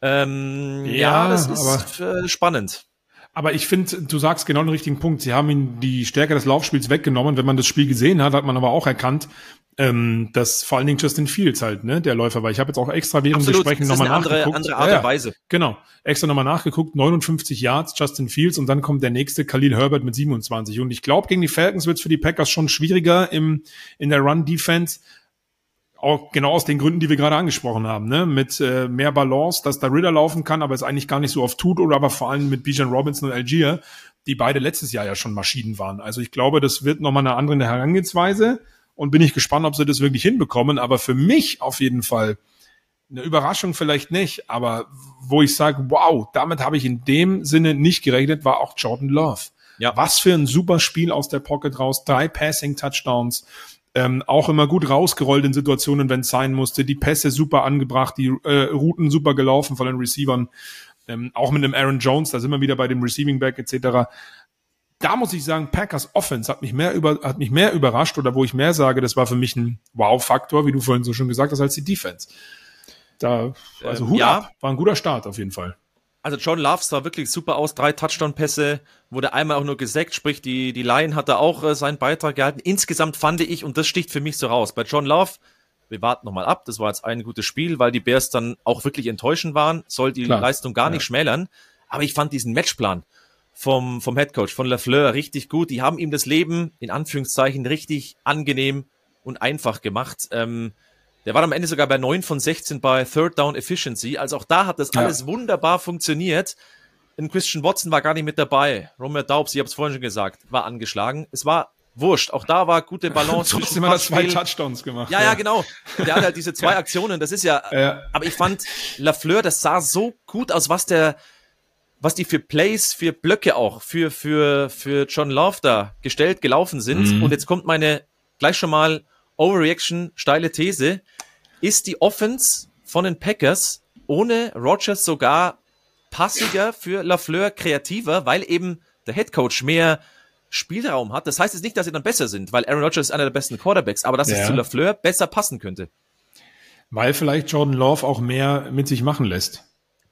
Ähm, ja, Ja, das ist äh, spannend. Aber ich finde, du sagst genau den richtigen Punkt. Sie haben ihn die Stärke des Laufspiels weggenommen. Wenn man das Spiel gesehen hat, hat man aber auch erkannt, ähm, dass vor allen Dingen Justin Fields halt, ne, der Läufer war. Ich habe jetzt auch extra während des Sprechens nochmal eine andere, nachgeguckt. andere Art Ja, und Weise. Genau, extra nochmal nachgeguckt, 59 Yards, Justin Fields und dann kommt der nächste, Khalil Herbert mit 27. Und ich glaube, gegen die Falcons wird es für die Packers schon schwieriger im, in der Run-Defense, auch genau aus den Gründen, die wir gerade angesprochen haben, ne? mit äh, mehr Balance, dass da Ritter laufen kann, aber es eigentlich gar nicht so oft tut, oder aber vor allem mit Bijan Robinson und Algier, die beide letztes Jahr ja schon Maschinen waren. Also ich glaube, das wird nochmal eine andere Herangehensweise und bin ich gespannt, ob sie das wirklich hinbekommen, aber für mich auf jeden Fall eine Überraschung vielleicht nicht, aber wo ich sage, wow, damit habe ich in dem Sinne nicht gerechnet, war auch Jordan Love. Ja. Was für ein super Spiel aus der Pocket raus, drei Passing-Touchdowns, ähm, auch immer gut rausgerollt in Situationen, wenn es sein musste, die Pässe super angebracht, die äh, Routen super gelaufen von den Receivern, ähm, auch mit einem Aaron Jones, da sind wir wieder bei dem Receiving Back etc. Da muss ich sagen, Packers Offense hat mich mehr über, hat mich mehr überrascht oder wo ich mehr sage, das war für mich ein Wow-Faktor, wie du vorhin so schon gesagt hast, als die Defense. Da, also Ähm, Hut ja. ab, war ein guter Start auf jeden Fall. Also John Love sah wirklich super aus, drei Touchdown-Pässe, wurde einmal auch nur gesackt, sprich die, die Lion hat da auch äh, seinen Beitrag gehalten. Insgesamt fand ich, und das sticht für mich so raus, bei John Love, wir warten nochmal ab, das war jetzt ein gutes Spiel, weil die Bears dann auch wirklich enttäuschend waren, soll die Klar. Leistung gar nicht schmälern, aber ich fand diesen Matchplan vom, vom Headcoach, von LaFleur richtig gut, die haben ihm das Leben, in Anführungszeichen, richtig angenehm und einfach gemacht. Ähm, der war am Ende sogar bei 9 von 16 bei Third Down Efficiency. Also auch da hat das Ja. alles wunderbar funktioniert. Ein Christian Watson war gar nicht mit dabei. Romeo Daubs, ich habe es vorhin schon gesagt, war angeschlagen. Es war wurscht. Auch da war gute Balance. Trotzdem hat er zwei Touchdowns gemacht. Ja, ja, genau. Der hat halt diese <laughs> zwei Aktionen. Das ist ja, Ja. aber ich fand Lafleur, das sah so gut aus, was der, was die für Plays, für Blöcke auch, für, für, für John Love da gestellt, gelaufen sind. Mhm. Und jetzt kommt meine gleich schon mal Overreaction, steile These. Ist die Offense von den Packers ohne Rogers sogar passiger für Lafleur, kreativer, weil eben der Head Coach mehr Spielraum hat. Das heißt jetzt nicht, dass sie dann besser sind, weil Aaron Rodgers ist einer der besten Quarterbacks, aber dass es Ja. zu Lafleur besser passen könnte. Weil vielleicht Jordan Love auch mehr mit sich machen lässt.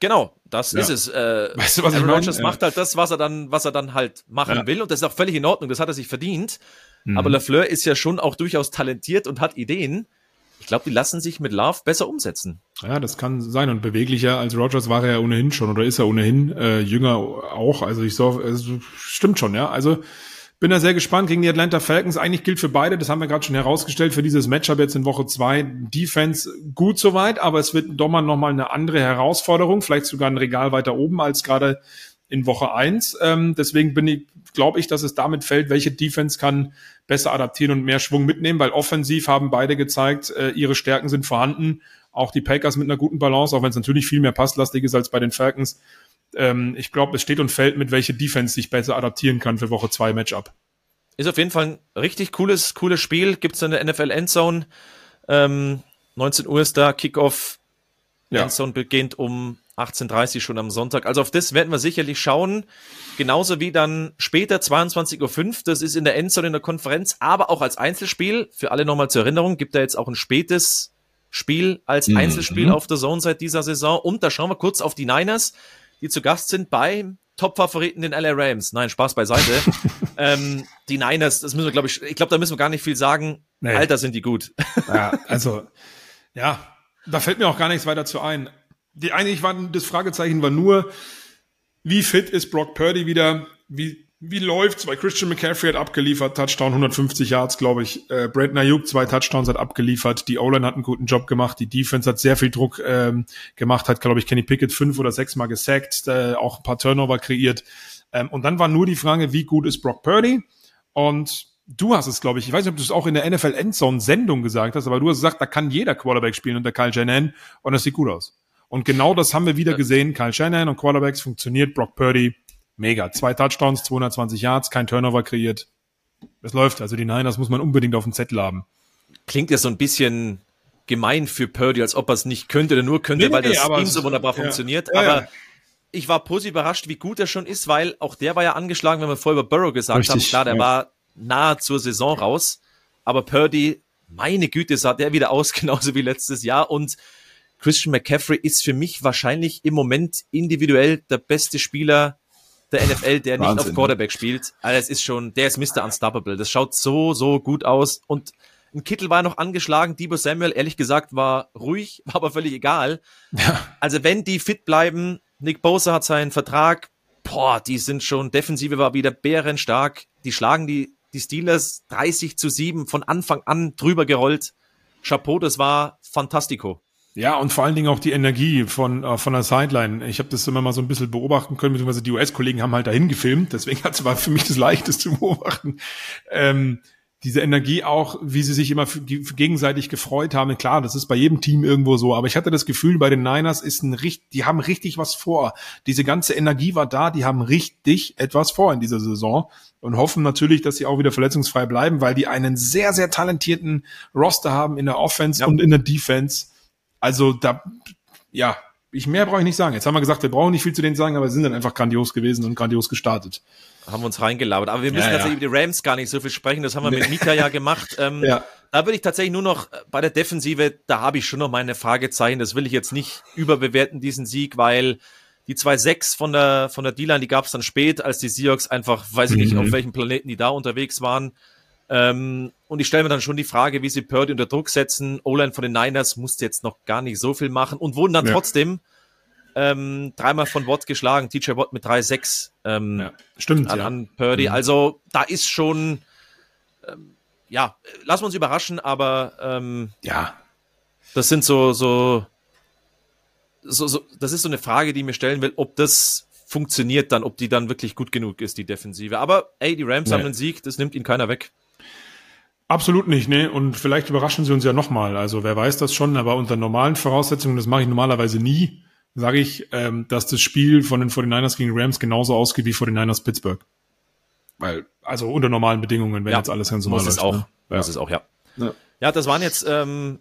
Genau, das Ja. ist es. Äh, Weißt du, was ich Aaron? Rodgers Ja. macht halt das, was er dann, was er dann halt machen Ja. will, und das ist auch völlig in Ordnung. Das hat er sich verdient. Mhm. Aber Lafleur ist ja schon auch durchaus talentiert und hat Ideen. Ich glaube, die lassen sich mit Love besser umsetzen. Ja, das kann sein. Und beweglicher als Rogers war er ja ohnehin schon oder ist er ohnehin äh, jünger auch. Also ich so, also, stimmt schon, ja. Also bin da sehr gespannt gegen die Atlanta Falcons. Eigentlich gilt für beide, das haben wir gerade schon herausgestellt, für dieses Matchup jetzt in Woche zwei Defense gut soweit, aber es wird doch mal nochmal eine andere Herausforderung, vielleicht sogar ein Regal weiter oben als gerade in Woche eins. Ähm, deswegen bin ich, glaube ich, dass es damit fällt, welche Defense kann besser adaptieren und mehr Schwung mitnehmen, weil offensiv haben beide gezeigt, äh, ihre Stärken sind vorhanden. Auch die Packers mit einer guten Balance, auch wenn es natürlich viel mehr passlastig ist als bei den Falcons. Ähm, ich glaube, es steht und fällt mit, welche Defense sich besser adaptieren kann für Woche zwei Matchup. Ist auf jeden Fall ein richtig cooles, cooles Spiel. Gibt's in der NFL Endzone. Ähm, 19 Uhr ist da, Kickoff. Ja. Endzone beginnt um 18.30 Uhr schon am Sonntag. Also auf das werden wir sicherlich schauen. Genauso wie dann später 22.05 Uhr. Das ist in der Endzone in der Konferenz, aber auch als Einzelspiel. Für alle nochmal zur Erinnerung, gibt da jetzt auch ein spätes Spiel als Mhm. Einzelspiel auf der Zone seit dieser Saison. Und da schauen wir kurz auf die Niners, die zu Gast sind beim Top-Favoriten den LA Rams. Nein, Spaß beiseite. <laughs> ähm, die Niners, das müssen wir, glaube ich, ich glaube, da müssen wir gar nicht viel sagen. Nee. Alter, sind die gut. Ja, <laughs> also, ja, da fällt mir auch gar nichts weiter zu ein. Die eigentlich war, das Fragezeichen war nur, wie fit ist Brock Purdy wieder? Wie, wie läuft's? Weil Christian McCaffrey hat abgeliefert, Touchdown, 150 Yards, glaube ich. Äh, Brandon Ayuk, zwei Touchdowns hat abgeliefert. Die O-Line hat einen guten Job gemacht. Die Defense hat sehr viel Druck ähm, gemacht, hat, glaube ich, Kenny Pickett fünf oder sechs Mal gesackt, äh, auch ein paar Turnover kreiert. Ähm, und dann war nur die Frage, wie gut ist Brock Purdy? Und du hast es, glaube ich, ich weiß nicht, ob du es auch in der NFL Endzone Sendung gesagt hast, aber du hast gesagt, da kann jeder Quarterback spielen unter Kyle Shanahan und das sieht gut aus. Und genau das haben wir wieder gesehen. Kyle Shanahan und Quarterbacks funktioniert. Brock Purdy, mega. Zwei Touchdowns, 220 Yards, kein Turnover kreiert. Es läuft. Also die Niners muss man unbedingt auf dem Zettel haben. Klingt ja so ein bisschen gemein für Purdy, als ob er es nicht könnte oder nur könnte, Nee, weil nee, das Team so wunderbar ja. funktioniert. Ja, aber ja. ich war positiv überrascht, wie gut er schon ist, weil auch der war ja angeschlagen, wenn wir vorher über Burrow gesagt Richtig, haben. Klar, der war nahe zur Saison raus. Aber Purdy, meine Güte, sah der wieder aus, <laughs> genauso wie letztes Jahr. Und Christian McCaffrey ist für mich wahrscheinlich im Moment individuell der beste Spieler der NFL, der nicht Wahnsinn, auf Quarterback spielt. Also es ist schon, der ist Mr. Unstoppable. Das schaut so, so gut aus. Und ein Kittel war noch angeschlagen. Debo Samuel, ehrlich gesagt, war ruhig, <laughs> war aber völlig egal. Also wenn die fit bleiben, Nick Bosa hat seinen Vertrag, boah, die sind schon, Defensive war wieder bärenstark. Die schlagen die, die Steelers 30 zu 7 von Anfang an drüber gerollt. Chapeau, das war fantastico. Ja, und vor allen Dingen auch die Energie von, äh, von der Sideline. Ich habe das immer mal so ein bisschen beobachten können, beziehungsweise die US-Kollegen haben halt dahin gefilmt, deswegen <laughs> hat's war für mich das leichteste zu beobachten. Ähm, diese Energie auch, wie sie sich immer gegenseitig gefreut haben. Klar, das ist bei jedem Team irgendwo so, aber ich hatte das Gefühl, bei den Niners ist ein richtig, die haben richtig was vor. Diese ganze Energie war da, die haben richtig etwas vor in dieser Saison und hoffen natürlich, dass sie auch wieder verletzungsfrei bleiben, weil die einen sehr, sehr talentierten Roster haben in der Offense Ja. und in der Defense. Also da, ja, ich mehr brauche ich nicht sagen. Jetzt haben wir gesagt, wir brauchen nicht viel zu denen sagen, aber sie sind dann einfach grandios gewesen und grandios gestartet. Haben wir uns reingelabert. Aber wir müssen Ja, ja. tatsächlich über die Rams gar nicht so viel sprechen. Das haben wir mit Mika ja gemacht. <laughs> Ähm, Ja. Da würde ich tatsächlich nur noch äh, bei der Defensive, da habe ich schon noch meine Fragezeichen. Das will ich jetzt nicht überbewerten, diesen Sieg, weil die 2-6 von der, von der D-Line, die gab es dann spät, als die Seahawks einfach, weiß ich nicht, Mhm. auf welchem Planeten die da unterwegs waren. Ähm, und ich stelle mir dann schon die Frage, wie sie Purdy unter Druck setzen. O-Line von den Niners musste jetzt noch gar nicht so viel machen und wurden dann Ja. trotzdem ähm, dreimal von Watt geschlagen. TJ Watt mit 3-6 ähm, Ja, stimmt. an, ja. an Purdy. Also da ist schon, ähm, ja, lassen wir uns überraschen, aber ähm, ja, das sind so, so, so, so, das ist so eine Frage, die ich mir stellen will, ob das funktioniert dann, ob die dann wirklich gut genug ist, die Defensive. Aber ey, die Rams Nee. haben einen Sieg, das nimmt ihnen keiner weg. Absolut nicht, ne? Und vielleicht überraschen sie uns ja nochmal. Also wer weiß das schon, aber unter normalen Voraussetzungen, das mache ich normalerweise nie, sage ich, ähm, dass das Spiel von den 49ers gegen Rams genauso ausgeht wie 49ers Pittsburgh. Weil, also unter normalen Bedingungen, wenn Ja, jetzt alles ganz normal Muss es auch. ne? Ja. Muss es auch, ja. Ja. Ja, das waren jetzt ähm,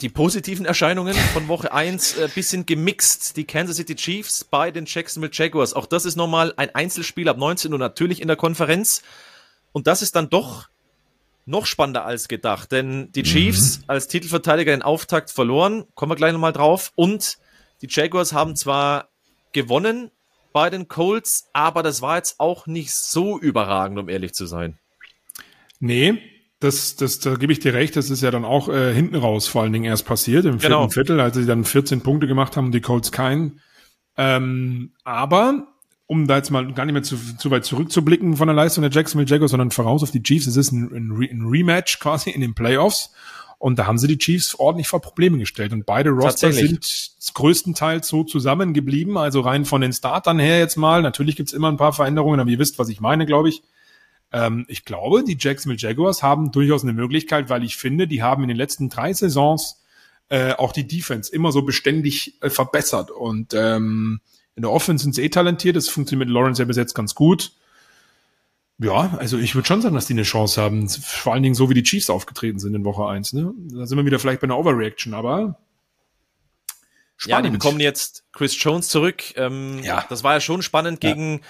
die positiven Erscheinungen von Woche 1. Äh, bisschen gemixt. Die Kansas City Chiefs bei den Jacksonville Jaguars. Auch das ist nochmal ein Einzelspiel ab 19 Uhr natürlich in der Konferenz. Und das ist dann doch noch spannender als gedacht, denn die Chiefs als Titelverteidiger den Auftakt verloren, kommen wir gleich nochmal drauf. Und die Jaguars haben zwar gewonnen bei den Colts, aber das war jetzt auch nicht so überragend, um ehrlich zu sein. Nee, das, das, da gebe ich dir recht, das ist ja dann auch äh, hinten raus vor allen Dingen erst passiert, im vierten Genau. Viertel, als sie dann 14 Punkte gemacht haben und die Colts keinen. Ähm, aber, um da jetzt mal gar nicht mehr zu, zu weit zurückzublicken von der Leistung der Jacksonville Jaguars, sondern voraus auf die Chiefs, es ist ein, ein, ein Rematch quasi in den Playoffs. Und da haben sie die Chiefs ordentlich vor Probleme gestellt. Und beide Roster sind größtenteils so zusammengeblieben. Also rein von den Startern her jetzt mal. Natürlich gibt's immer ein paar Veränderungen, aber ihr wisst, was ich meine, glaube ich. Ähm, ich glaube, die Jacksonville Jaguars haben durchaus eine Möglichkeit, weil ich finde, die haben in den letzten drei Saisons äh, auch die Defense immer so beständig äh, verbessert. Und ähm, in der Offense sind sie eh talentiert. Das funktioniert mit Lawrence ja bis jetzt ganz gut. Ja, also ich würde schon sagen, dass die eine Chance haben. Vor allen Dingen so, wie die Chiefs aufgetreten sind in Woche eins. Ne? Da sind wir wieder vielleicht bei einer Overreaction, aber Ja, die bekommen jetzt Chris Jones zurück. Ähm, Ja. Das war ja schon spannend Ja. gegen,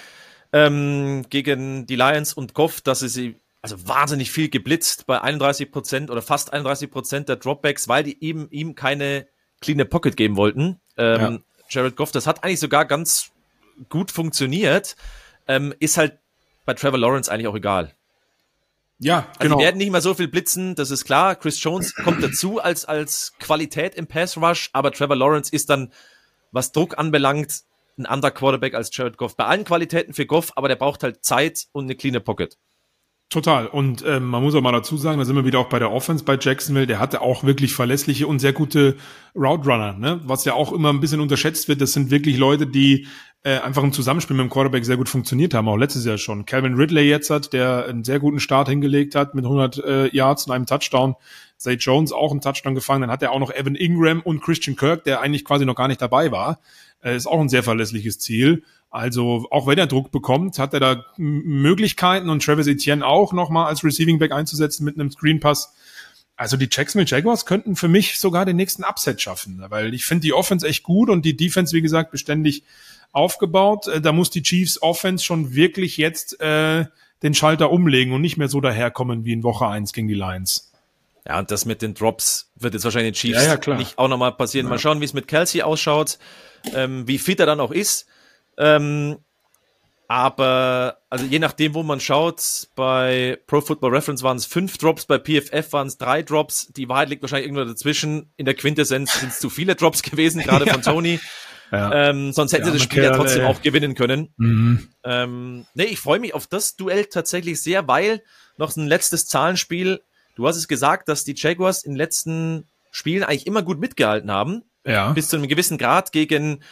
ähm, gegen die Lions und Goff, dass sie sie also wahnsinnig viel geblitzt bei 31 Prozent oder fast 31 Prozent der Dropbacks, weil die eben ihm keine clean Pocket geben wollten. Ähm, Jared Goff, das hat eigentlich sogar ganz gut funktioniert. Ähm, ist halt bei Trevor Lawrence eigentlich auch egal. ja, Also genau. die werden nicht mehr so viel blitzen, das ist klar. Chris Jones kommt dazu als, als Qualität im Pass Rush, aber Trevor Lawrence ist dann, was Druck anbelangt, ein anderer Quarterback als Jared Goff. Bei allen Qualitäten für Goff, aber der braucht halt Zeit und eine cleane Pocket. Total. Und ähm, man muss auch mal dazu sagen, da sind wir wieder auch bei der Offense bei Jacksonville. Der hatte auch wirklich verlässliche und sehr gute Route Runner, ne? Was ja auch immer ein bisschen unterschätzt wird. Das sind wirklich Leute, die äh, einfach im Zusammenspiel mit dem Quarterback sehr gut funktioniert haben. Auch letztes Jahr schon. Calvin Ridley jetzt hat, der einen sehr guten Start hingelegt hat mit 100 äh, Yards und einem Touchdown. Zay Jones auch einen Touchdown gefangen. Dann hat er auch noch Evan Ingram und Christian Kirk, der eigentlich quasi noch gar nicht dabei war. Äh, ist auch ein sehr verlässliches Ziel. Also auch wenn er Druck bekommt, hat er da Möglichkeiten und Travis Etienne auch nochmal als Receiving Back einzusetzen mit einem Screen Pass. Also die Jacksonville Jaguars könnten für mich sogar den nächsten Upset schaffen, weil ich finde die Offense echt gut und die Defense, wie gesagt, beständig aufgebaut. Äh, Da muss die Chiefs Offense schon wirklich jetzt äh, den Schalter umlegen und nicht mehr so daherkommen wie in Woche 1 gegen die Lions. Ja, und das mit den Drops wird jetzt wahrscheinlich den Chiefs Ja, ja, nicht auch nochmal passieren. Mal schauen, wie es mit Kelsey ausschaut, ähm, wie fit er dann auch ist. Ähm, aber, also je nachdem, wo man schaut, bei Pro Football Reference waren es fünf Drops, bei PFF waren es drei Drops. Die Wahrheit liegt wahrscheinlich irgendwo dazwischen. In der Quintessenz sind es zu viele Drops gewesen, gerade von <laughs> Tony. Ja. Ähm, sonst hätten Ja, sie das Spiel ja trotzdem auch gewinnen können. Mhm. Ähm, nee, ich freue mich auf das Duell tatsächlich sehr, weil noch ein letztes Zahlenspiel. Du hast es gesagt, dass die Jaguars in den letzten Spielen eigentlich immer gut mitgehalten haben, Ja. bis zu einem gewissen Grad gegen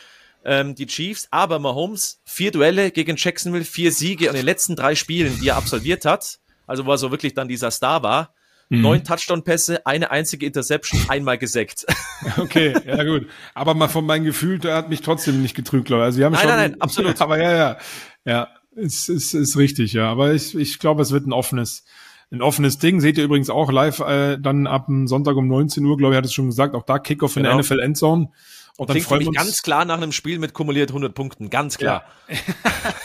ähm, die Chiefs. Aber Mahomes, vier Duelle gegen Jacksonville, vier Siege in den letzten drei Spielen, die er absolviert hat, also wo er so wirklich dann dieser Star war, Mhm. neun Touchdown-Pässe, eine einzige Interception, einmal gesackt. <laughs> Okay, ja gut. Aber mal von meinem Gefühl, der hat mich trotzdem nicht getrügt, glaube ich. Also, sie haben Nein, schon, nein, nein, absolut. <laughs> Aber ja, ja. Ja, ist, ist, ist richtig, ja. Aber ich, ich glaube, es wird ein offenes, ein offenes Ding. Seht ihr übrigens auch live äh, dann ab Sonntag um 19 Uhr, glaube ich, hat es schon gesagt, auch da Kickoff in Genau. der NFL Endzone. Und dann freuen mich wir uns. ganz klar nach einem Spiel mit kumuliert 100 Punkten, ganz klar. <laughs>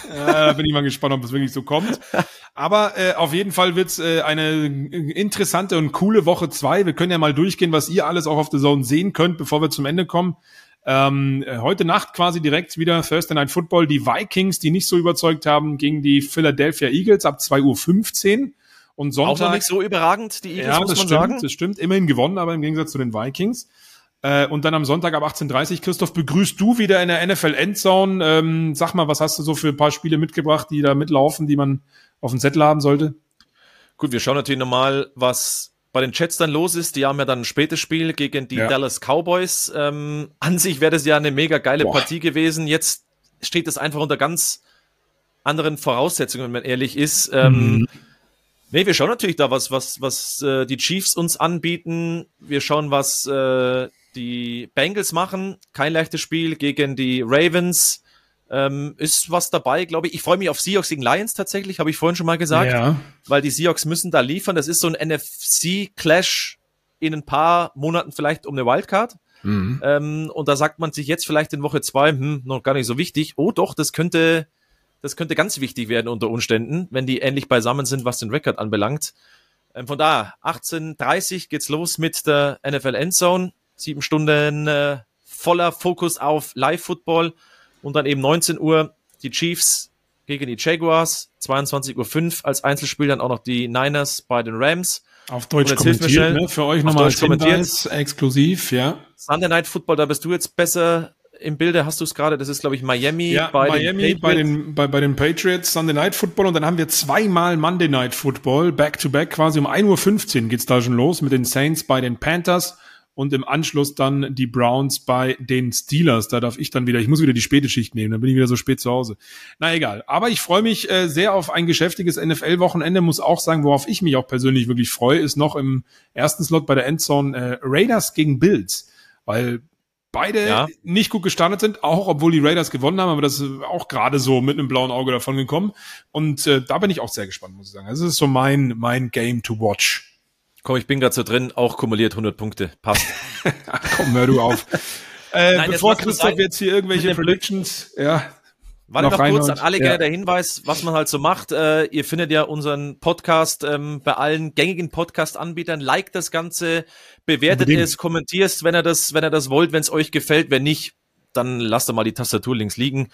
Ja, da bin ich mal gespannt, ob es wirklich so kommt. Aber äh, auf jeden Fall wird's äh, eine interessante und coole Woche zwei. Wir können ja mal durchgehen, was ihr alles auch auf der Zone sehen könnt, bevor wir zum Ende kommen. Ähm, äh, heute Nacht quasi direkt wieder Thursday Night Football. Die Vikings, die nicht so überzeugt haben, gegen die Philadelphia Eagles ab 2.15 Uhr. Und Auch noch Sonntag, nicht so überragend, die Eagles, ja, muss man stimmt, sagen. das stimmt. Immerhin gewonnen, aber im Gegensatz zu den Vikings. Äh, und dann am Sonntag ab 18.30 Christoph, begrüßt du wieder in der NFL Endzone. Ähm, sag mal, was hast du so für ein paar Spiele mitgebracht, die da mitlaufen, die man auf dem Zettel haben sollte? Gut, wir schauen natürlich nochmal, was bei den Jets dann los ist. Die haben ja dann ein spätes Spiel gegen die Ja. Dallas Cowboys. Ähm, an sich wäre das ja eine mega geile Boah. Partie gewesen. Jetzt steht das einfach unter ganz anderen Voraussetzungen, wenn man ehrlich ist. Ähm, Nee, wir schauen natürlich da, was, was, was äh, die Chiefs uns anbieten. Wir schauen, was äh, die Bengals machen. Kein leichtes Spiel gegen die Ravens. Ähm, ist was dabei, glaube ich. Ich freue mich auf Seahawks gegen Lions tatsächlich, habe ich vorhin schon mal gesagt. Ja. Weil die Seahawks müssen da liefern. Das ist so ein NFC-Clash in ein paar Monaten vielleicht um eine Wildcard. Mhm. Ähm, und da sagt man sich jetzt vielleicht in Woche zwei, hm, noch gar nicht so wichtig. Oh doch, das könnte, das könnte ganz wichtig werden unter Umständen, wenn die ähnlich beisammen sind, was den Rekord anbelangt. Ähm, von da, 18.30 geht's los mit der NFL Endzone. Sieben Stunden äh, voller Fokus auf Live-Football. Und dann eben 19 Uhr die Chiefs gegen die Jaguars. 22.05 Uhr als Einzelspiel dann auch noch die Niners bei den Rams. Auf Deutsch kommentiert, ne? Für euch nochmal Hinweis, exklusiv, ja. Sunday Night Football, da bist du jetzt besser im Bilde. Hast du es gerade? Das ist, glaube ich, Miami Ja, bei Miami den bei Patriots. den, bei, bei den Patriots, Sunday Night Football und dann haben wir zweimal Monday Night Football, back to back, quasi um 1.15 Uhr geht's da schon los mit den Saints bei den Panthers und im Anschluss dann die Browns bei den Steelers. Da darf ich dann wieder, ich muss wieder die späte Schicht nehmen, dann bin ich wieder so spät zu Hause. Na egal, aber ich freue mich äh, sehr auf ein geschäftiges NFL-Wochenende, muss auch sagen, worauf ich mich auch persönlich wirklich freue, ist noch im ersten Slot bei der Endzone äh, Raiders gegen Bills, weil beide Ja. nicht gut gestartet sind, auch obwohl die Raiders gewonnen haben, aber das ist auch gerade so mit einem blauen Auge davon gekommen. Und äh, da bin ich auch sehr gespannt, muss ich sagen. Also, Das ist so mein, mein Game to watch. Komm, ich bin gerade so drin, auch kumuliert 100 Punkte. Passt. <laughs> Ach komm, hör du auf. äh, Nein, bevor Christoph jetzt hier irgendwelche Predictions, ja, Warte Noch noch, kurz an alle Ja. gerne der Hinweis, was man halt so macht. Äh, ihr findet ja unseren Podcast ähm, bei allen gängigen Podcast-Anbietern. Liked das Ganze, bewertet Unbedingt. es, kommentiert, wenn ihr das, wenn ihr das wollt, wenn es euch gefällt. Wenn nicht, dann lasst doch mal die Tastatur links liegen.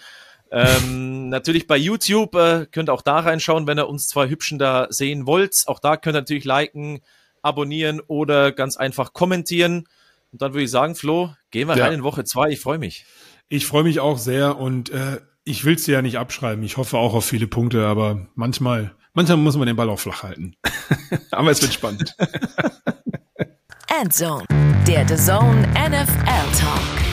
Ähm, <laughs> natürlich bei YouTube äh, könnt ihr auch da reinschauen, wenn ihr uns zwei Hübschen da sehen wollt. Auch da könnt ihr natürlich liken, abonnieren oder ganz einfach kommentieren. Und dann würde ich sagen, Flo, gehen wir Ja. rein in Woche zwei. Ich freue mich. ich freue mich auch sehr und äh, ich will's dir ja nicht abschreiben. Ich hoffe auch auf viele Punkte, aber manchmal, manchmal muss man den Ball auch flach halten. <laughs> aber es wird spannend. Endzone, der The Zone NFL Talk.